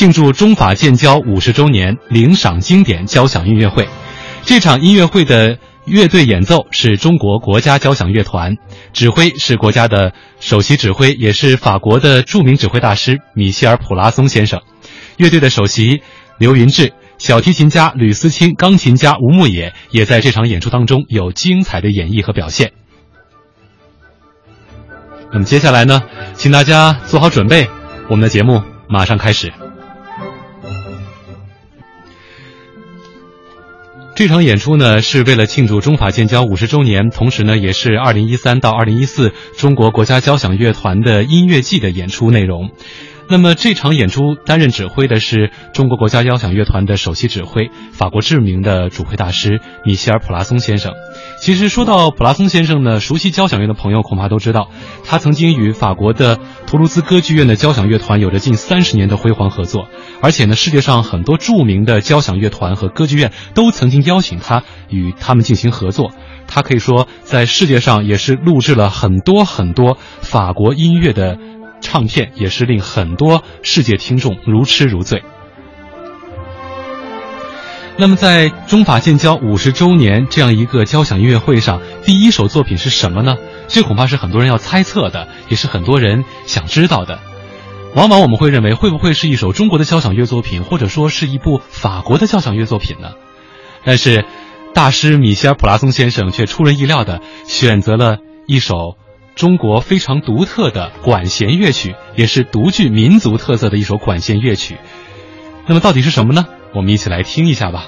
庆祝中法建交五十周年领赏经典交响音乐会。这场音乐会的乐队演奏是中国国家交响乐团，指挥是国家的首席指挥，也是法国的著名指挥大师米歇尔·普拉松先生。乐队的首席刘云志、小提琴家吕思清、钢琴家吴牧野也在这场演出当中有精彩的演绎和表现。那么接下来呢，请大家做好准备，我们的节目马上开始。这场演出呢，是为了庆祝中法建交五十周年，同时呢，也是二零一三到二零一四中国国家交响乐团的音乐季的演出内容。那么这场演出担任指挥的是中国国家交响乐团的首席指挥，法国知名的主挥大师米歇尔·普拉松先生。其实说到普拉松先生呢，熟悉交响乐的朋友恐怕都知道，他曾经与法国的图卢兹歌剧院的交响乐团有着近三十年的辉煌合作，而且呢，世界上很多著名的交响乐团和歌剧院都曾经邀请他与他们进行合作。他可以说在世界上也是录制了很多很多法国音乐的。唱片也是令很多世界听众如痴如醉。那么，在中法建交五十周年这样一个交响音乐会上，第一首作品是什么呢？这恐怕是很多人要猜测的，也是很多人想知道的。往往我们会认为，会不会是一首中国的交响乐作品，或者说是一部法国的交响乐作品呢？但是，大师米歇尔·普拉松先生却出人意料的选择了一首。中国非常独特的管弦乐曲，也是独具民族特色的一首管弦乐曲。那么，到底是什么呢？我们一起来听一下吧。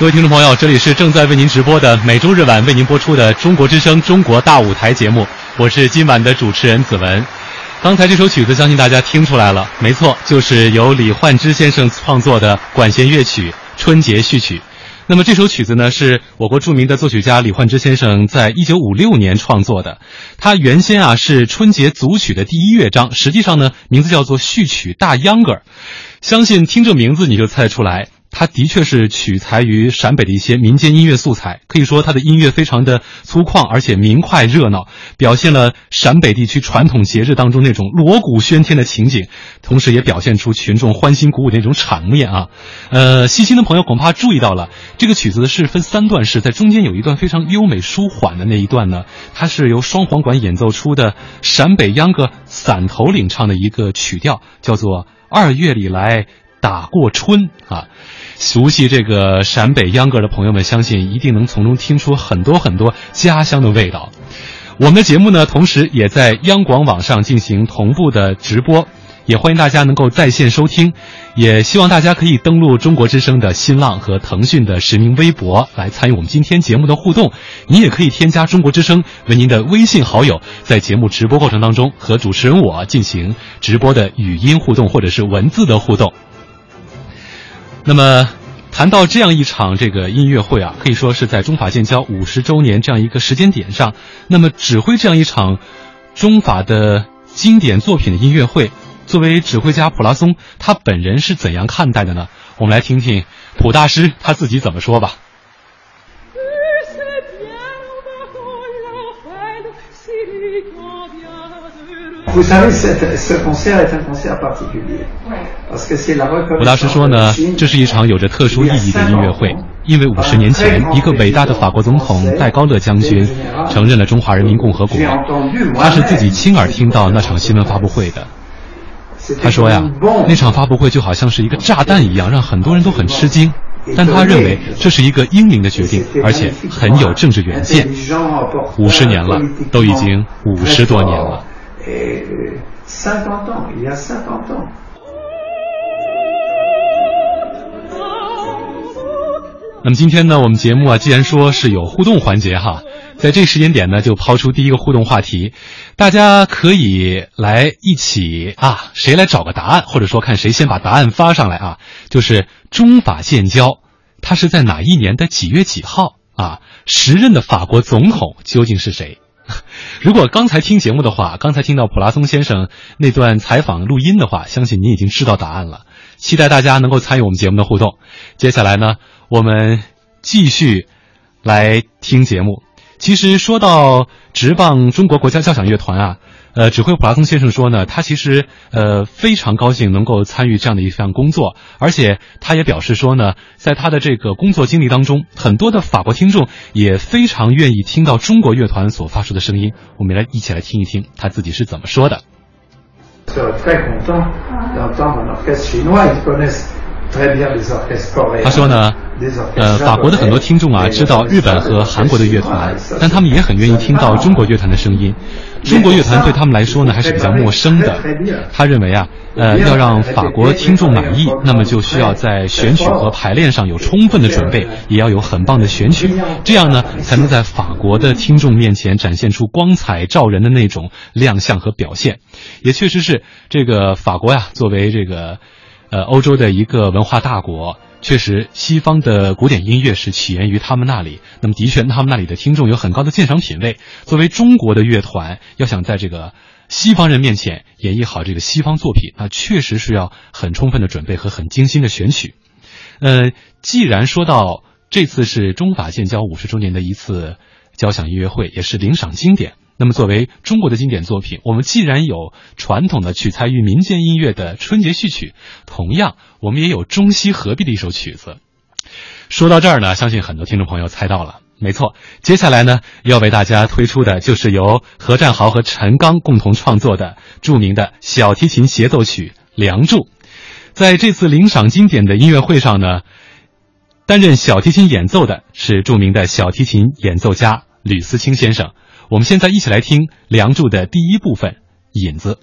各位听众朋友，这里是正在为您直播的每周日晚为您播出的《中国之声·中国大舞台》节目，我是今晚的主持人子文。刚才这首曲子，相信大家听出来了，没错，就是由李焕之先生创作的管弦乐曲《春节序曲》。那么这首曲子呢，是我国著名的作曲家李焕之先生在一九五六年创作的。他原先啊是春节组曲的第一乐章，实际上呢名字叫做序曲大秧歌。相信听这名字你就猜得出来。他的确是取材于陕北的一些民间音乐素材，可以说他的音乐非常的粗犷，而且明快热闹，表现了陕北地区传统节日当中那种锣鼓喧天的情景，同时也表现出群众欢欣鼓舞的那种场面啊。呃，细心的朋友恐怕注意到了，这个曲子是分三段式，在中间有一段非常优美舒缓的那一段呢，它是由双簧管演奏出的陕北秧歌散头领唱的一个曲调，叫做《二月里来打过春》啊。熟悉这个陕北秧歌的朋友们，相信一定能从中听出很多很多家乡的味道。我们的节目呢，同时也在央广网上进行同步的直播，也欢迎大家能够在线收听。也希望大家可以登录中国之声的新浪和腾讯的实名微博来参与我们今天节目的互动。你也可以添加中国之声为您的微信好友，在节目直播过程当中和主持人我进行直播的语音互动或者是文字的互动。那么，谈到这样一场这个音乐会啊，可以说是在中法建交五十周年这样一个时间点上，那么指挥这样一场中法的经典作品的音乐会，作为指挥家普拉松，他本人是怎样看待的呢？我们来听听普大师他自己怎么说吧。吴大师说呢，这是一场有着特殊意义的音乐会，因为五十年前，一个伟大的法国总统戴高乐将军承认了中华人民共和国，他是自己亲耳听到那场新闻发布会的。他说呀，那场发布会就好像是一个炸弹一样，让很多人都很吃惊，但他认为这是一个英明的决定，而且很有政治远见。五十年了，都已经五十多年了。那么今天呢，我们节目啊，既然说是有互动环节哈，在这时间点呢，就抛出第一个互动话题，大家可以来一起啊，谁来找个答案，或者说看谁先把答案发上来啊，就是中法建交，它是在哪一年的几月几号啊？时任的法国总统究竟是谁？如果刚才听节目的话，刚才听到普拉松先生那段采访录音的话，相信您已经知道答案了。期待大家能够参与我们节目的互动。接下来呢，我们继续来听节目。其实说到直棒中国国家交响乐团啊。呃，指挥普拉松先生说呢，他其实呃非常高兴能够参与这样的一项工作，而且他也表示说呢，在他的这个工作经历当中，很多的法国听众也非常愿意听到中国乐团所发出的声音。我们来一起来听一听他自己是怎么说的。他说呢，呃，法国的很多听众啊，知道日本和韩国的乐团，但他们也很愿意听到中国乐团的声音。中国乐团对他们来说呢，还是比较陌生的。他认为啊，呃，要让法国听众满意，那么就需要在选曲和排练上有充分的准备，也要有很棒的选曲，这样呢，才能在法国的听众面前展现出光彩照人的那种亮相和表现。也确实是这个法国呀，作为这个。呃，欧洲的一个文化大国，确实，西方的古典音乐是起源于他们那里。那么，的确，他们那里的听众有很高的鉴赏品味。作为中国的乐团，要想在这个西方人面前演绎好这个西方作品，那确实是要很充分的准备和很精心的选曲。呃，既然说到这次是中法建交五十周年的一次交响音乐会，也是领赏经典。那么，作为中国的经典作品，我们既然有传统的取材于民间音乐的春节序曲，同样，我们也有中西合璧的一首曲子。说到这儿呢，相信很多听众朋友猜到了，没错，接下来呢，要为大家推出的就是由何占豪和陈刚共同创作的著名的小提琴协奏曲《梁祝》。在这次领赏经典的音乐会上呢，担任小提琴演奏的是著名的小提琴演奏家吕思清先生。我们现在一起来听《梁祝》的第一部分《引子》。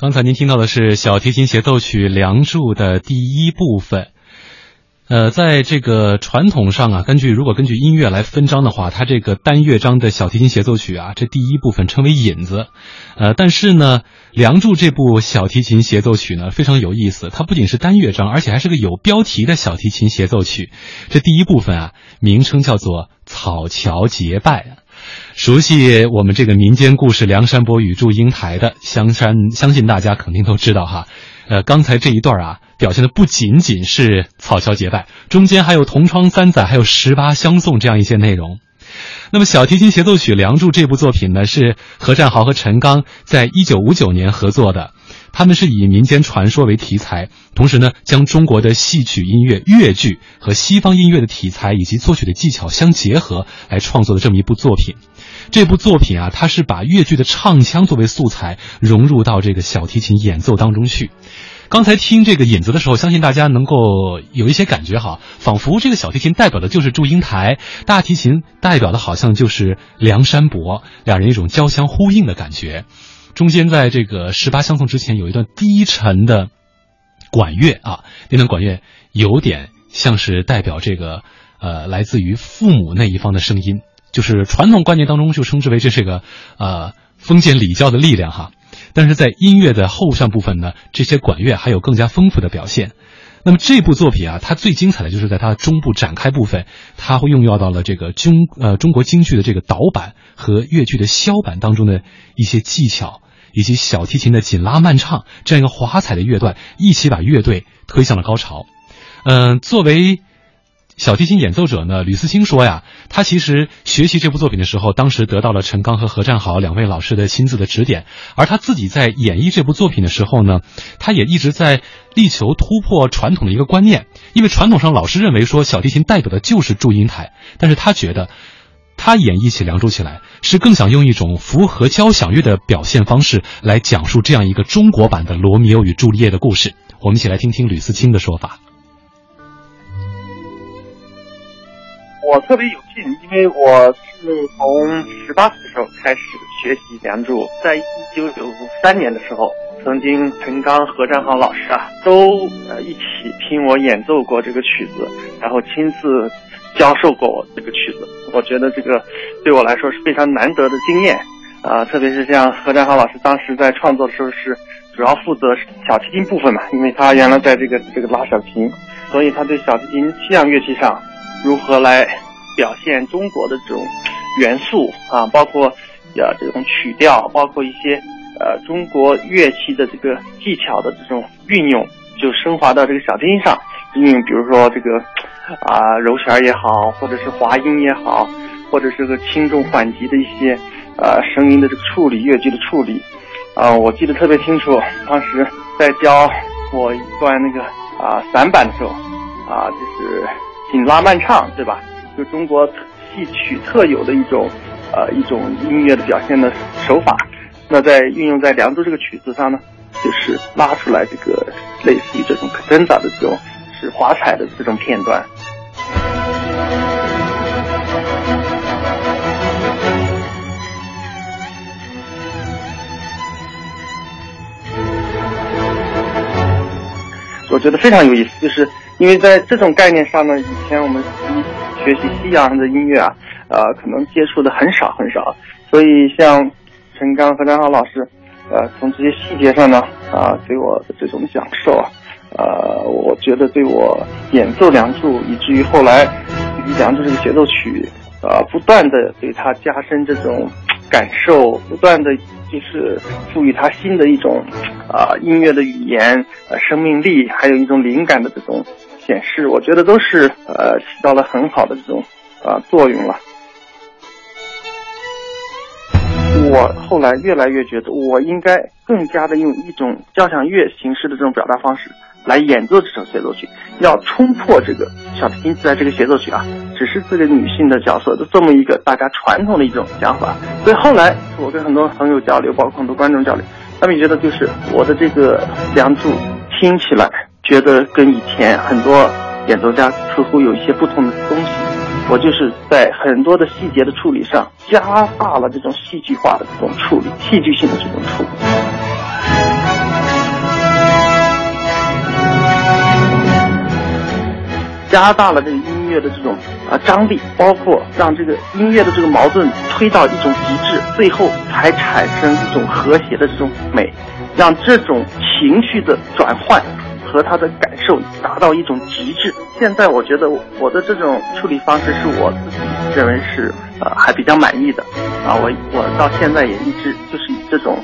刚才您听到的是小提琴协奏曲《梁祝》的第一部分。呃，在这个传统上啊，根据如果根据音乐来分章的话，它这个单乐章的小提琴协奏曲啊，这第一部分称为引子。呃，但是呢，《梁祝》这部小提琴协奏曲呢非常有意思，它不仅是单乐章，而且还是个有标题的小提琴协奏曲。这第一部分啊，名称叫做《草桥结拜》。熟悉我们这个民间故事《梁山伯与祝英台》的香山，相信大家肯定都知道哈。呃，刚才这一段啊，表现的不仅仅是草桥结拜，中间还有同窗三载，还有十八相送这样一些内容。那么，小提琴协奏曲《梁祝》这部作品呢，是何占豪和陈刚在一九五九年合作的。他们是以民间传说为题材，同时呢，将中国的戏曲音乐、越剧和西方音乐的题材以及作曲的技巧相结合来创作的这么一部作品。这部作品啊，它是把越剧的唱腔作为素材融入到这个小提琴演奏当中去。刚才听这个引子的时候，相信大家能够有一些感觉哈，仿佛这个小提琴代表的就是祝英台，大提琴代表的好像就是梁山伯，两人一种交相呼应的感觉。中间在这个十八相送之前，有一段低沉的管乐啊，那段管乐有点像是代表这个呃来自于父母那一方的声音，就是传统观念当中就称之为这是个呃封建礼教的力量哈。但是在音乐的后上部分呢，这些管乐还有更加丰富的表现。那么这部作品啊，它最精彩的就是在它中部展开部分，它会用到到了这个中呃中国京剧的这个导板和越剧的箫板当中的一些技巧。以及小提琴的紧拉慢唱这样一个华彩的乐段，一起把乐队推向了高潮。嗯，作为小提琴演奏者呢，吕思清说呀，他其实学习这部作品的时候，当时得到了陈刚和何占豪两位老师的亲自的指点，而他自己在演绎这部作品的时候呢，他也一直在力求突破传统的一个观念，因为传统上老师认为说小提琴代表的就是祝英台，但是他觉得。他演绎起《梁祝》起来，是更想用一种符合交响乐的表现方式来讲述这样一个中国版的《罗密欧与朱丽叶》的故事。我们一起来听听吕思清的说法。我特别有幸，因为我是从十八岁的时候开始学习《梁祝》，在一九九三年的时候，曾经陈刚、何占豪老师啊，都一起听我演奏过这个曲子，然后亲自。教授过我这个曲子，我觉得这个对我来说是非常难得的经验啊！特别是像何占豪老师当时在创作的时候是主要负责小提琴部分嘛，因为他原来在这个这个拉小提琴，所以他对小提琴西洋乐器上如何来表现中国的这种元素啊，包括呃这种曲调，包括一些呃中国乐器的这个技巧的这种运用，就升华到这个小提琴上运用，比如说这个。啊，柔弦也好，或者是滑音也好，或者是个轻重缓急的一些，呃，声音的这个处理，乐句的处理，啊，我记得特别清楚。当时在教我一段那个啊散板的时候，啊，就是紧拉慢唱，对吧？就中国戏曲特有的一种，呃，一种音乐的表现的手法。那在运用在《梁祝》这个曲子上呢，就是拉出来这个类似于这种挣扎的这种。是华彩的这种片段。我觉得非常有意思，就是因为在这种概念上呢，以前我们学习西洋的音乐啊，呃，可能接触的很少很少，所以像陈刚和张浩老师，呃，从这些细节上呢，啊，给我的这种享受啊。呃，我觉得对我演奏《梁祝》，以至于后来《梁祝》这个协奏曲，呃，不断的对它加深这种感受，不断的就是赋予它新的一种啊音乐的语言、呃生命力，还有一种灵感的这种显示，我觉得都是呃起到了很好的这种啊作用了。我后来越来越觉得，我应该更加的用一种交响乐形式的这种表达方式。来演奏这首协奏曲，要冲破这个小提琴在这个协奏曲啊，只是这个女性的角色的这么一个大家传统的一种想法。所以后来我跟很多朋友交流，包括很多观众交流，他们觉得就是我的这个《梁祝》听起来觉得跟以前很多演奏家似乎有一些不同的东西。我就是在很多的细节的处理上加大了这种戏剧化的这种处理，戏剧性的这种处理。加大了这个音乐的这种啊张力，包括让这个音乐的这个矛盾推到一种极致，最后才产生一种和谐的这种美，让这种情绪的转换和他的感受达到一种极致。现在我觉得我的这种处理方式是我自己认为是呃还比较满意的啊，我我到现在也一直就是以这种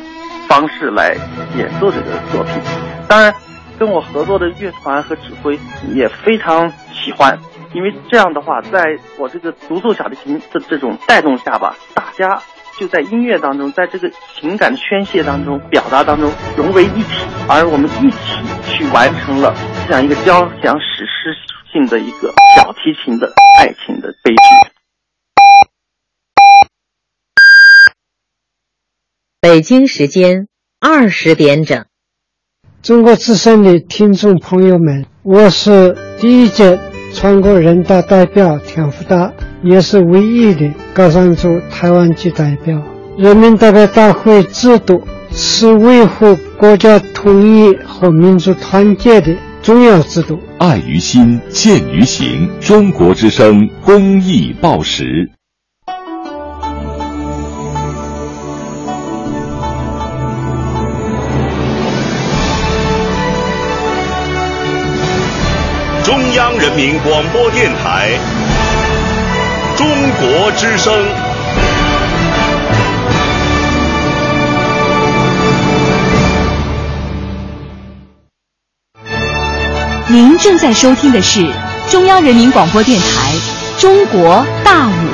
方式来演奏这个作品。当然，跟我合作的乐团和指挥也非常喜欢，因为这样的话，在我这个独奏小提琴的这种带动下吧，大家就在音乐当中，在这个情感宣泄当中、表达当中融为一体，而我们一起去完成了这样一个交响史诗性的一个小提琴的爱情的悲剧。北京时间二十点整。中国之声的听众朋友们，我是第一届全国人大代表田福达，也是唯一的高山族台湾籍代表。人民代表大会制度是维护国家统一和民族团结的重要制度。爱于心，见于行。中国之声公益报时。民广播电台《中国之声》，您正在收听的是中央人民广播电台《中国大舞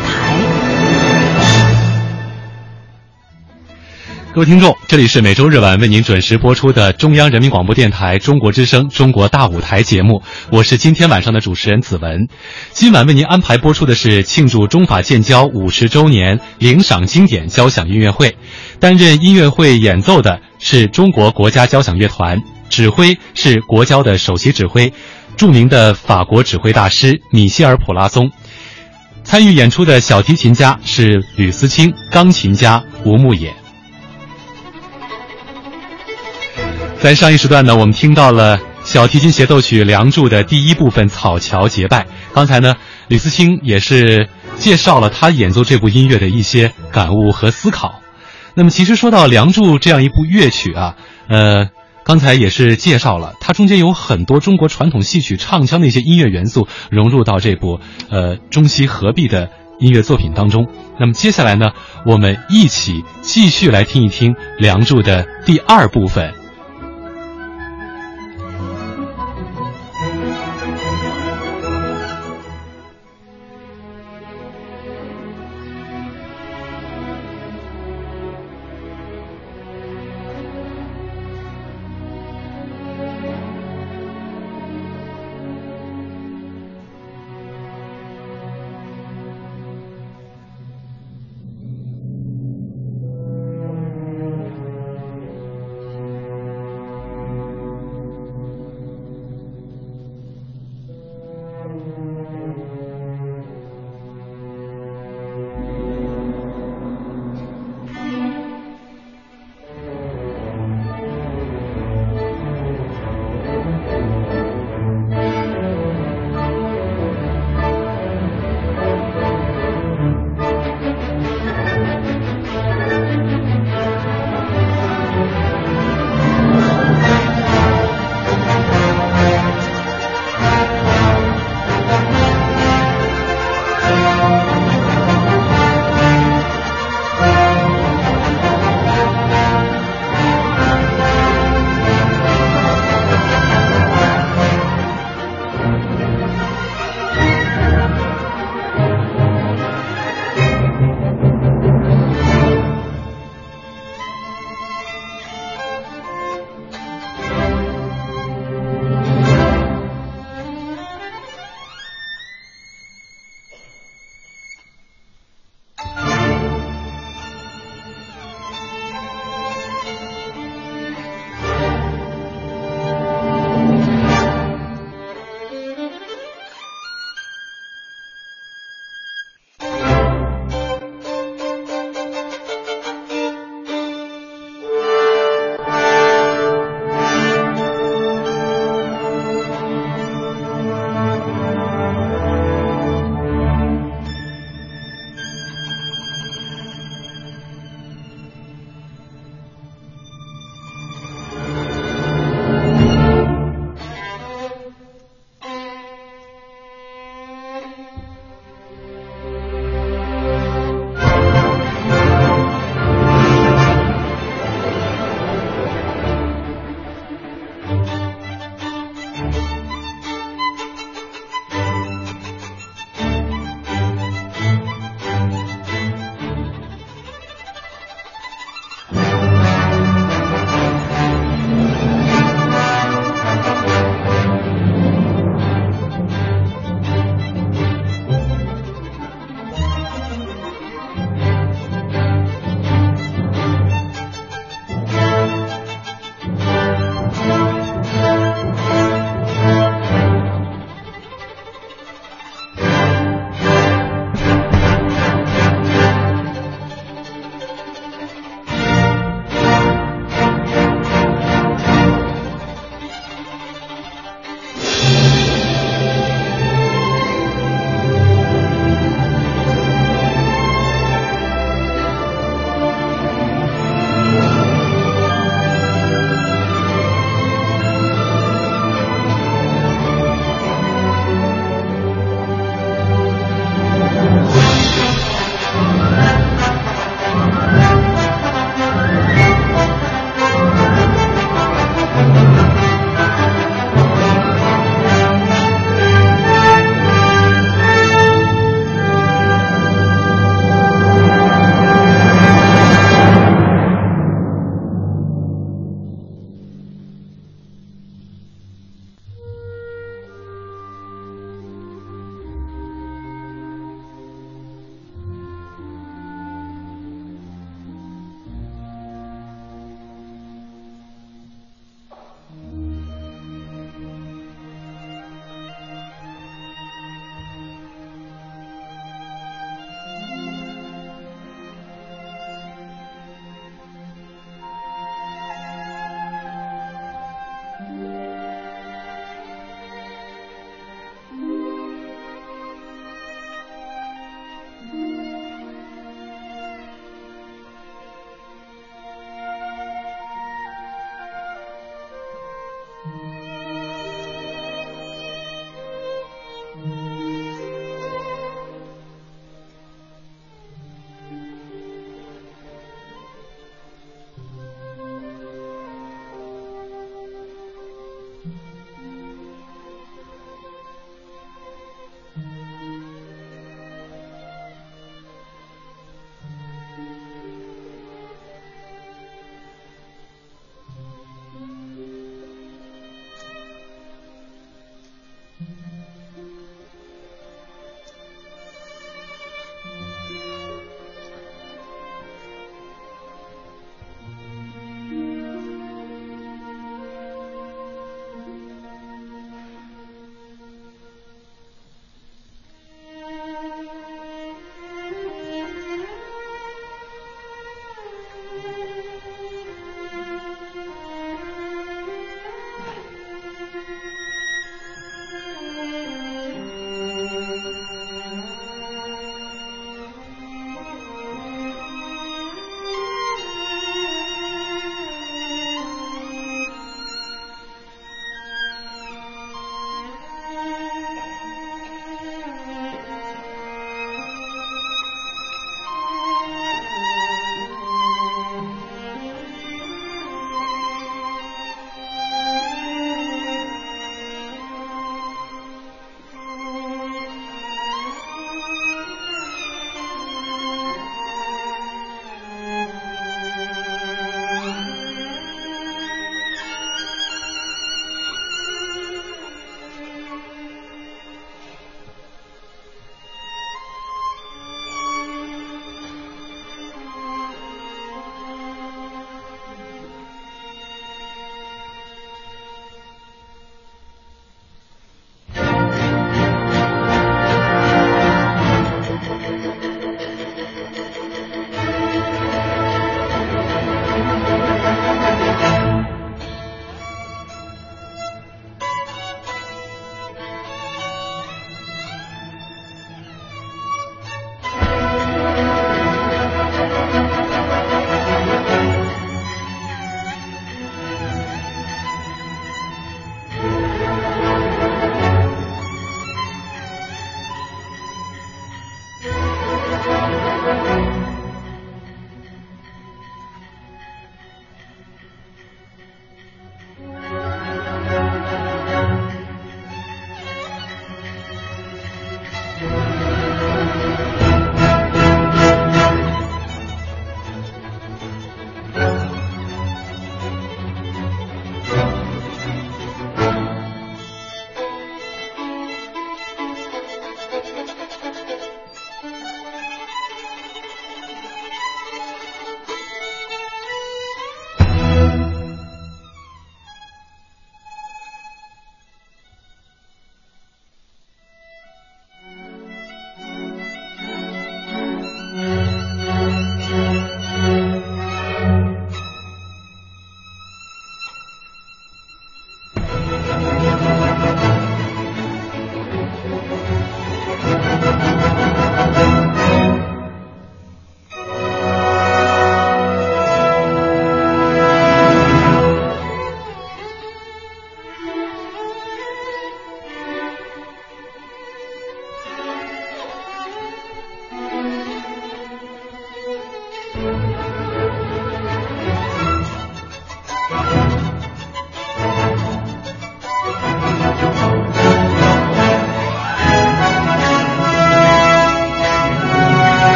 各位听众，这里是每周日晚为您准时播出的中央人民广播电台中国之声《中国大舞台》节目，我是今天晚上的主持人子文。今晚为您安排播出的是庆祝中法建交五十周年领赏经典交响音乐会，担任音乐会演奏的是中国国家交响乐团，指挥是国交的首席指挥，著名的法国指挥大师米歇尔·普拉松。参与演出的小提琴家是吕思清，钢琴家吴牧野。在上一时段呢，我们听到了小提琴协奏曲《梁祝》的第一部分草桥结拜。刚才呢，吕思清也是介绍了他演奏这部音乐的一些感悟和思考。那么，其实说到《梁祝》这样一部乐曲啊，呃，刚才也是介绍了，它中间有很多中国传统戏曲唱腔的一些音乐元素融入到这部呃中西合璧的音乐作品当中。那么接下来呢，我们一起继续来听一听《梁祝》的第二部分。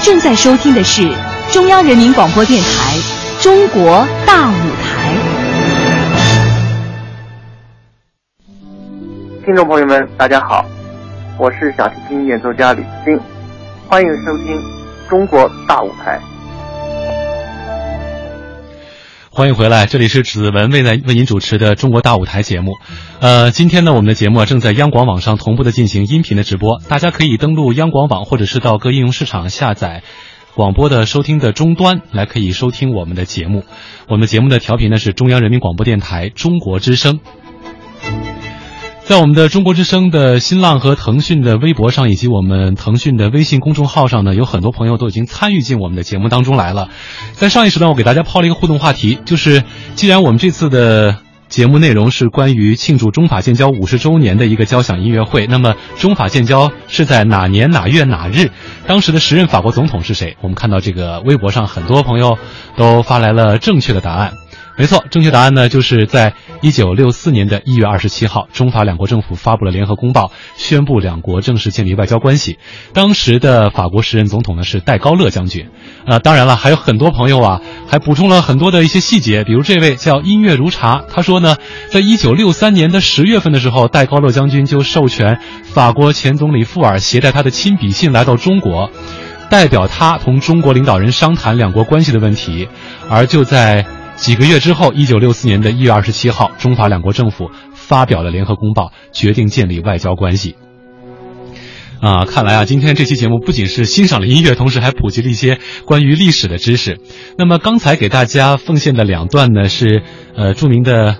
正在收听的是中央人民广播电台《中国大舞台》。听众朋友们，大家好，我是小提琴演奏家吕思清，欢迎收听《中国大舞台》。欢迎回来，这里是子文为为您主持的《中国大舞台》节目。呃，今天呢，我们的节目正在央广网上同步的进行音频的直播，大家可以登录央广网，或者是到各应用市场下载广播的收听的终端来，可以收听我们的节目。我们节目的调频呢是中央人民广播电台中国之声。在我们的中国之声的新浪和腾讯的微博上，以及我们腾讯的微信公众号上呢，有很多朋友都已经参与进我们的节目当中来了。在上一时段，我给大家抛了一个互动话题，就是既然我们这次的节目内容是关于庆祝中法建交五十周年的一个交响音乐会，那么中法建交是在哪年哪月哪日？当时的时任法国总统是谁？我们看到这个微博上很多朋友都发来了正确的答案。没错，正确答案呢，就是在一九六四年的一月二十七号，中法两国政府发布了联合公报，宣布两国正式建立外交关系。当时的法国时任总统呢是戴高乐将军。呃，当然了，还有很多朋友啊，还补充了很多的一些细节，比如这位叫音乐如茶，他说呢，在一九六三年的十月份的时候，戴高乐将军就授权法国前总理富尔携带他的亲笔信来到中国，代表他同中国领导人商谈两国关系的问题，而就在。几个月之后，一九六四年的一月二十七号，中法两国政府发表了联合公报，决定建立外交关系。啊，看来啊，今天这期节目不仅是欣赏了音乐，同时还普及了一些关于历史的知识。那么刚才给大家奉献的两段呢，是呃著名的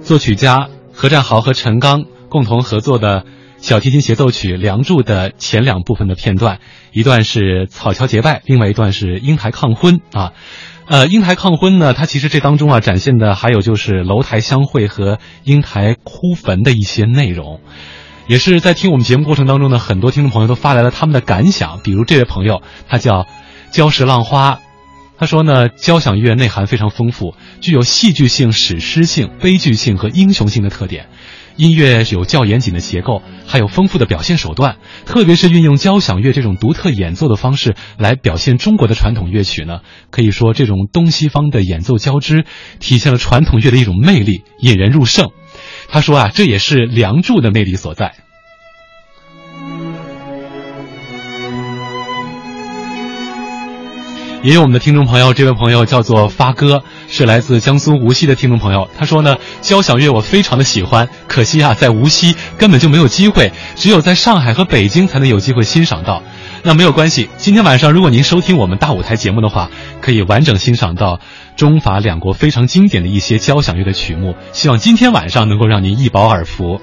作曲家何占豪和陈刚共同合作的小提琴协奏曲《梁祝》的前两部分的片段，一段是草桥结拜，另外一段是英台抗婚啊。呃，英台抗婚呢，它其实这当中啊展现的还有就是楼台相会和英台哭坟的一些内容，也是在听我们节目过程当中呢，很多听众朋友都发来了他们的感想，比如这位朋友，他叫礁石浪花，他说呢，交响乐内涵非常丰富，具有戏剧性、史诗性、悲剧性和英雄性的特点。音乐有较严谨的结构，还有丰富的表现手段，特别是运用交响乐这种独特演奏的方式来表现中国的传统乐曲呢，可以说这种东西方的演奏交织，体现了传统乐的一种魅力，引人入胜。他说啊，这也是《梁祝》的魅力所在。也有我们的听众朋友，这位朋友叫做发哥，是来自江苏无锡的听众朋友。他说呢，交响乐我非常的喜欢，可惜啊，在无锡根本就没有机会，只有在上海和北京才能有机会欣赏到。那没有关系，今天晚上如果您收听我们大舞台节目的话，可以完整欣赏到中法两国非常经典的一些交响乐的曲目。希望今天晚上能够让您一饱耳福。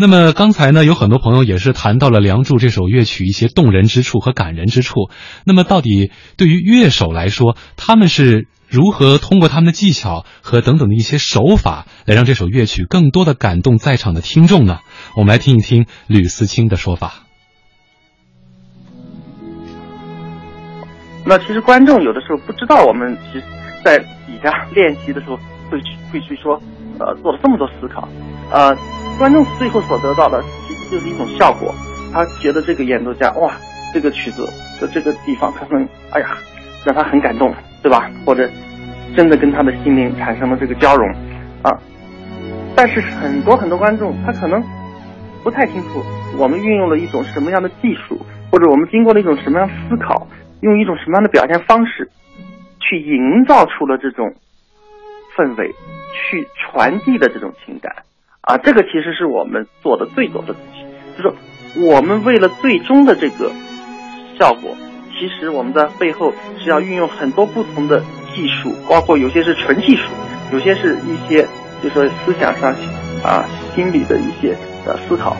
那么刚才呢，有很多朋友也是谈到了《梁祝》这首乐曲一些动人之处和感人之处。那么到底对于乐手来说，他们是如何通过他们的技巧和等等的一些手法，来让这首乐曲更多的感动在场的听众呢？我们来听一听吕思清的说法。那其实观众有的时候不知道，我们其实在底下练习的时候会去会去说，呃，做了这么多思考，呃。观众最后所得到的其实就是一种效果，他觉得这个演奏家哇，这个曲子的这个地方，他能哎呀，让他很感动，对吧？或者真的跟他的心灵产生了这个交融啊。但是很多很多观众他可能不太清楚，我们运用了一种什么样的技术，或者我们经过了一种什么样思考，用一种什么样的表现方式，去营造出了这种氛围，去传递的这种情感。啊，这个其实是我们做的最多的东西，就是我们为了最终的这个效果，其实我们在背后是要运用很多不同的技术，包括有些是纯技术，有些是一些就是说思想上啊、心理的一些呃思考，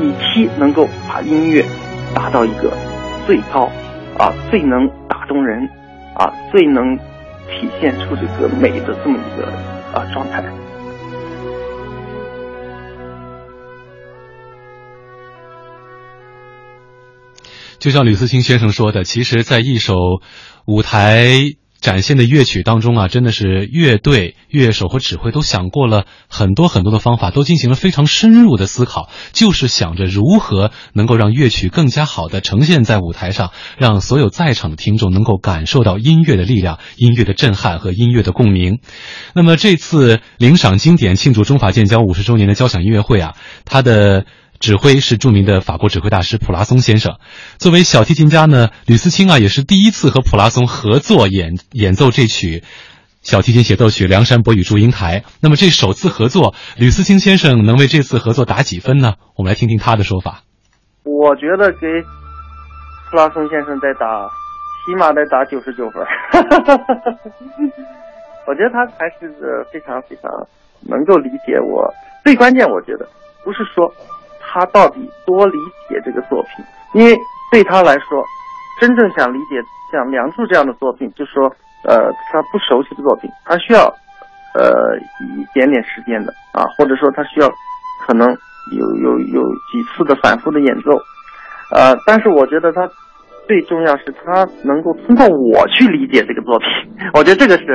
以期能够把音乐达到一个最高啊、最能打动人啊、最能体现出这个美的这么一个啊状态。就像吕思清先生说的，其实，在一首舞台展现的乐曲当中啊，真的是乐队、乐手和指挥都想过了很多很多的方法，都进行了非常深入的思考，就是想着如何能够让乐曲更加好的呈现在舞台上，让所有在场的听众能够感受到音乐的力量、音乐的震撼和音乐的共鸣。那么这次领赏经典庆祝中法建交五十周年的交响音乐会啊，它的。指挥是著名的法国指挥大师普拉松先生。作为小提琴家呢，吕思清啊也是第一次和普拉松合作演演奏这曲小提琴协奏曲《梁山伯与祝英台》。那么这首次合作，吕思清先生能为这次合作打几分呢？我们来听听他的说法。我觉得给普拉松先生再打，起码得打九十九分。我觉得他还是非常非常能够理解我。最关键，我觉得不是说。他到底多理解这个作品？因为对他来说，真正想理解像《梁祝》这样的作品，就说，呃，他不熟悉的作品，他需要，呃，一点点时间的啊，或者说他需要，可能有有有几次的反复的演奏，呃，但是我觉得他最重要是他能够通过我去理解这个作品，我觉得这个是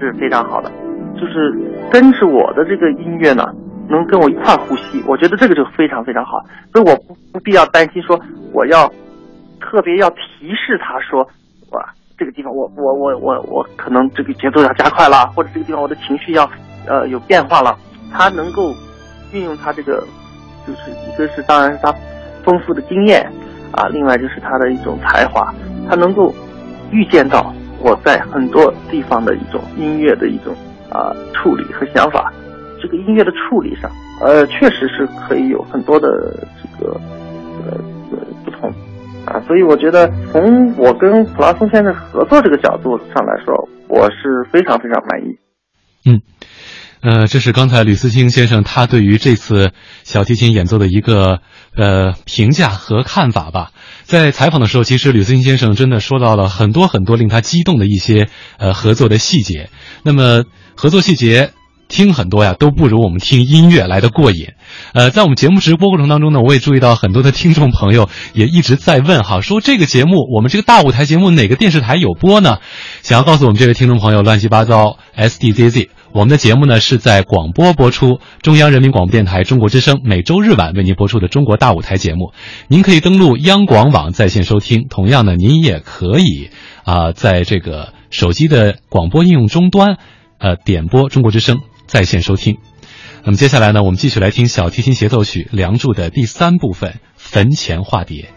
是非常好的，就是跟着我的这个音乐呢。能跟我一块呼吸，我觉得这个就非常非常好，所以我不不必要担心说我要特别要提示他说，哇，这个地方我我我我我可能这个节奏要加快了，或者这个地方我的情绪要呃有变化了，他能够运用他这个，就是一个是当然是他丰富的经验啊，另外就是他的一种才华，他能够预见到我在很多地方的一种音乐的一种啊处理和想法。这个音乐的处理上，呃，确实是可以有很多的这个呃不同啊，所以我觉得从我跟普拉松先生合作这个角度上来说，我是非常非常满意。嗯，呃，这是刚才吕思清先生他对于这次小提琴演奏的一个呃评价和看法吧。在采访的时候，其实吕思清先生真的说到了很多很多令他激动的一些呃合作的细节。那么合作细节。听很多呀，都不如我们听音乐来的过瘾。呃，在我们节目直播过程当中呢，我也注意到很多的听众朋友也一直在问哈，说这个节目，我们这个大舞台节目哪个电视台有播呢？想要告诉我们这位听众朋友，乱七八糟 S D Z Z，我们的节目呢是在广播播出，中央人民广播电台中国之声每周日晚为您播出的中国大舞台节目。您可以登录央广网在线收听，同样呢，您也可以啊，在这个手机的广播应用终端，呃，点播中国之声。在线收听。那么接下来呢我们继续来听小提琴协奏曲梁祝的第三部分坟前化蝶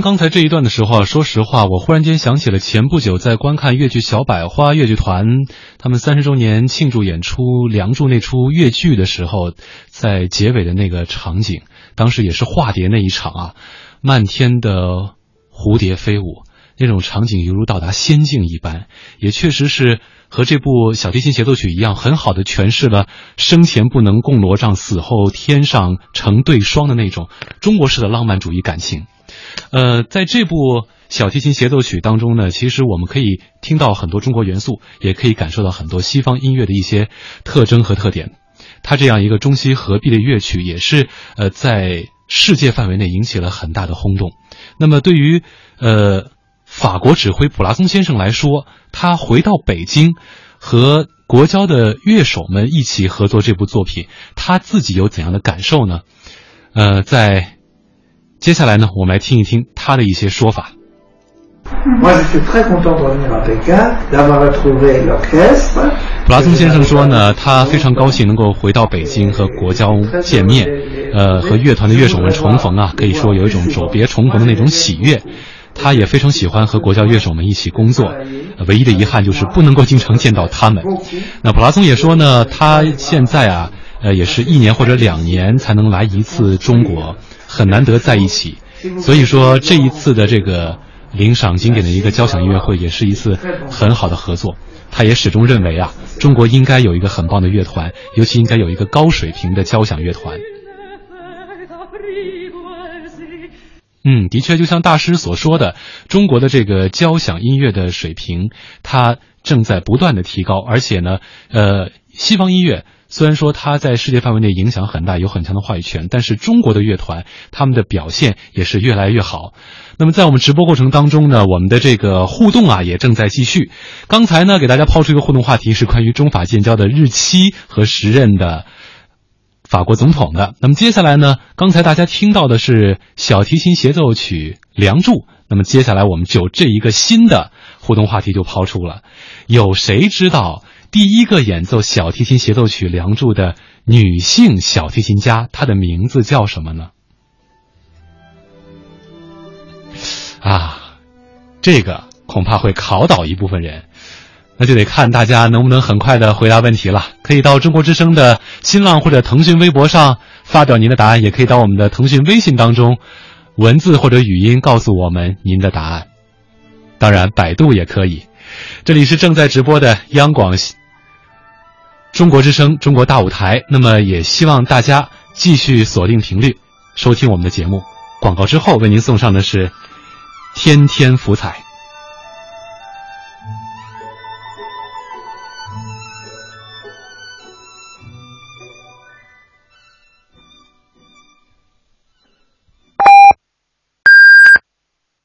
刚才这一段的时候啊，说实话，我忽然间想起了前不久在观看越剧小百花越剧团他们三十周年庆祝演出《梁祝》那出越剧的时候，在结尾的那个场景，当时也是化蝶那一场啊，漫天的蝴蝶飞舞，那种场景犹如到达仙境一般，也确实是和这部小提琴协奏曲一样，很好的诠释了生前不能共罗帐，死后天上成对双的那种中国式的浪漫主义感情。呃，在这部小提琴协奏曲当中呢，其实我们可以听到很多中国元素，也可以感受到很多西方音乐的一些特征和特点。它这样一个中西合璧的乐曲，也是呃在世界范围内引起了很大的轰动。那么对于呃法国指挥普拉松先生来说，他回到北京和国交的乐手们一起合作这部作品，他自己有怎样的感受呢？呃，在。接下来呢，我们来听一听他的一些说法。普拉松先生说呢，他非常高兴能够回到北京和国交见面，呃，和乐团的乐手们重逢啊，可以说有一种久别重逢的那种喜悦。他也非常喜欢和国交乐手们一起工作，唯一的遗憾就是不能够经常见到他们。那普拉松也说呢，他现在啊，呃，也是一年或者两年才能来一次中国。很难得在一起，所以说这一次的这个领赏经典的一个交响音乐会，也是一次很好的合作。他也始终认为啊，中国应该有一个很棒的乐团，尤其应该有一个高水平的交响乐团。嗯，的确，就像大师所说的，中国的这个交响音乐的水平，它正在不断的提高，而且呢，呃，西方音乐。虽然说它在世界范围内影响很大，有很强的话语权，但是中国的乐团他们的表现也是越来越好。那么在我们直播过程当中呢，我们的这个互动啊也正在继续。刚才呢给大家抛出一个互动话题，是关于中法建交的日期和时任的法国总统的。那么接下来呢，刚才大家听到的是小提琴协奏曲《梁祝》，那么接下来我们就这一个新的互动话题就抛出了，有谁知道？第一个演奏小提琴协奏曲《梁祝》的女性小提琴家，她的名字叫什么呢？啊，这个恐怕会考倒一部分人，那就得看大家能不能很快的回答问题了。可以到中国之声的新浪或者腾讯微博上发表您的答案，也可以到我们的腾讯微信当中文字或者语音告诉我们您的答案。当然，百度也可以。这里是正在直播的央广。中国之声，中国大舞台。那么，也希望大家继续锁定频率，收听我们的节目。广告之后，为您送上的是《天天福彩》。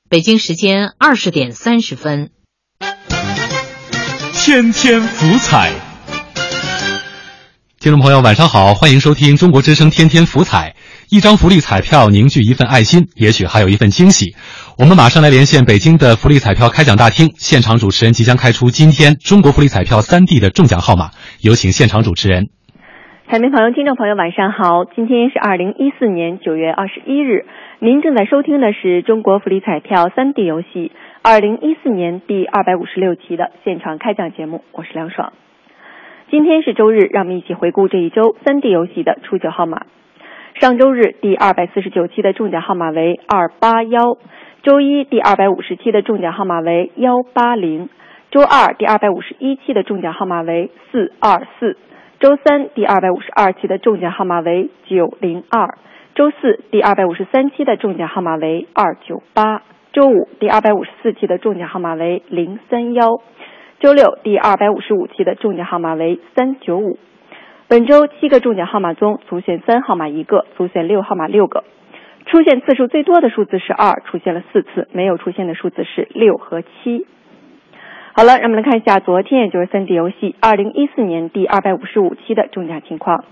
北京时间二十点三十分，《天天福彩》。听众朋友，晚上好，欢迎收听中国之声天天福彩。一张福利彩票凝聚一份爱心，也许还有一份惊喜。我们马上来连线北京的福利彩票开奖大厅，现场主持人即将开出今天中国福利彩票三 D 的中奖号码，有请现场主持人。彩民朋友、听众朋友，晚上好，今天是二零一四年九月二十一日，您正在收听的是中国福利彩票三 D 游戏二零一四年第二百五十六期的现场开奖节目，我是梁爽。今天是周日，让我们一起回顾这一周三 D 游戏的出九号码。上周日第二百四十九期的中奖号码为二八幺，周一第二百五十期的中奖号码为幺八零，周二第二百五十一期的中奖号码为四二四，周三第二百五十二期的中奖号码为九零二，周四第二百五十三期的中奖号码为二九八，周五第二百五十四期的中奖号码为零三幺。周六第二百五十五期的中奖号码为三九五。本周七个中奖号码中，出现三号码一个，出现六号码六个。出现次数最多的数字是二，出现了四次；没有出现的数字是六和七。好了，让我们来看一下昨天，也就是三 D 游戏二零一四年第二百五十五期的中奖情况。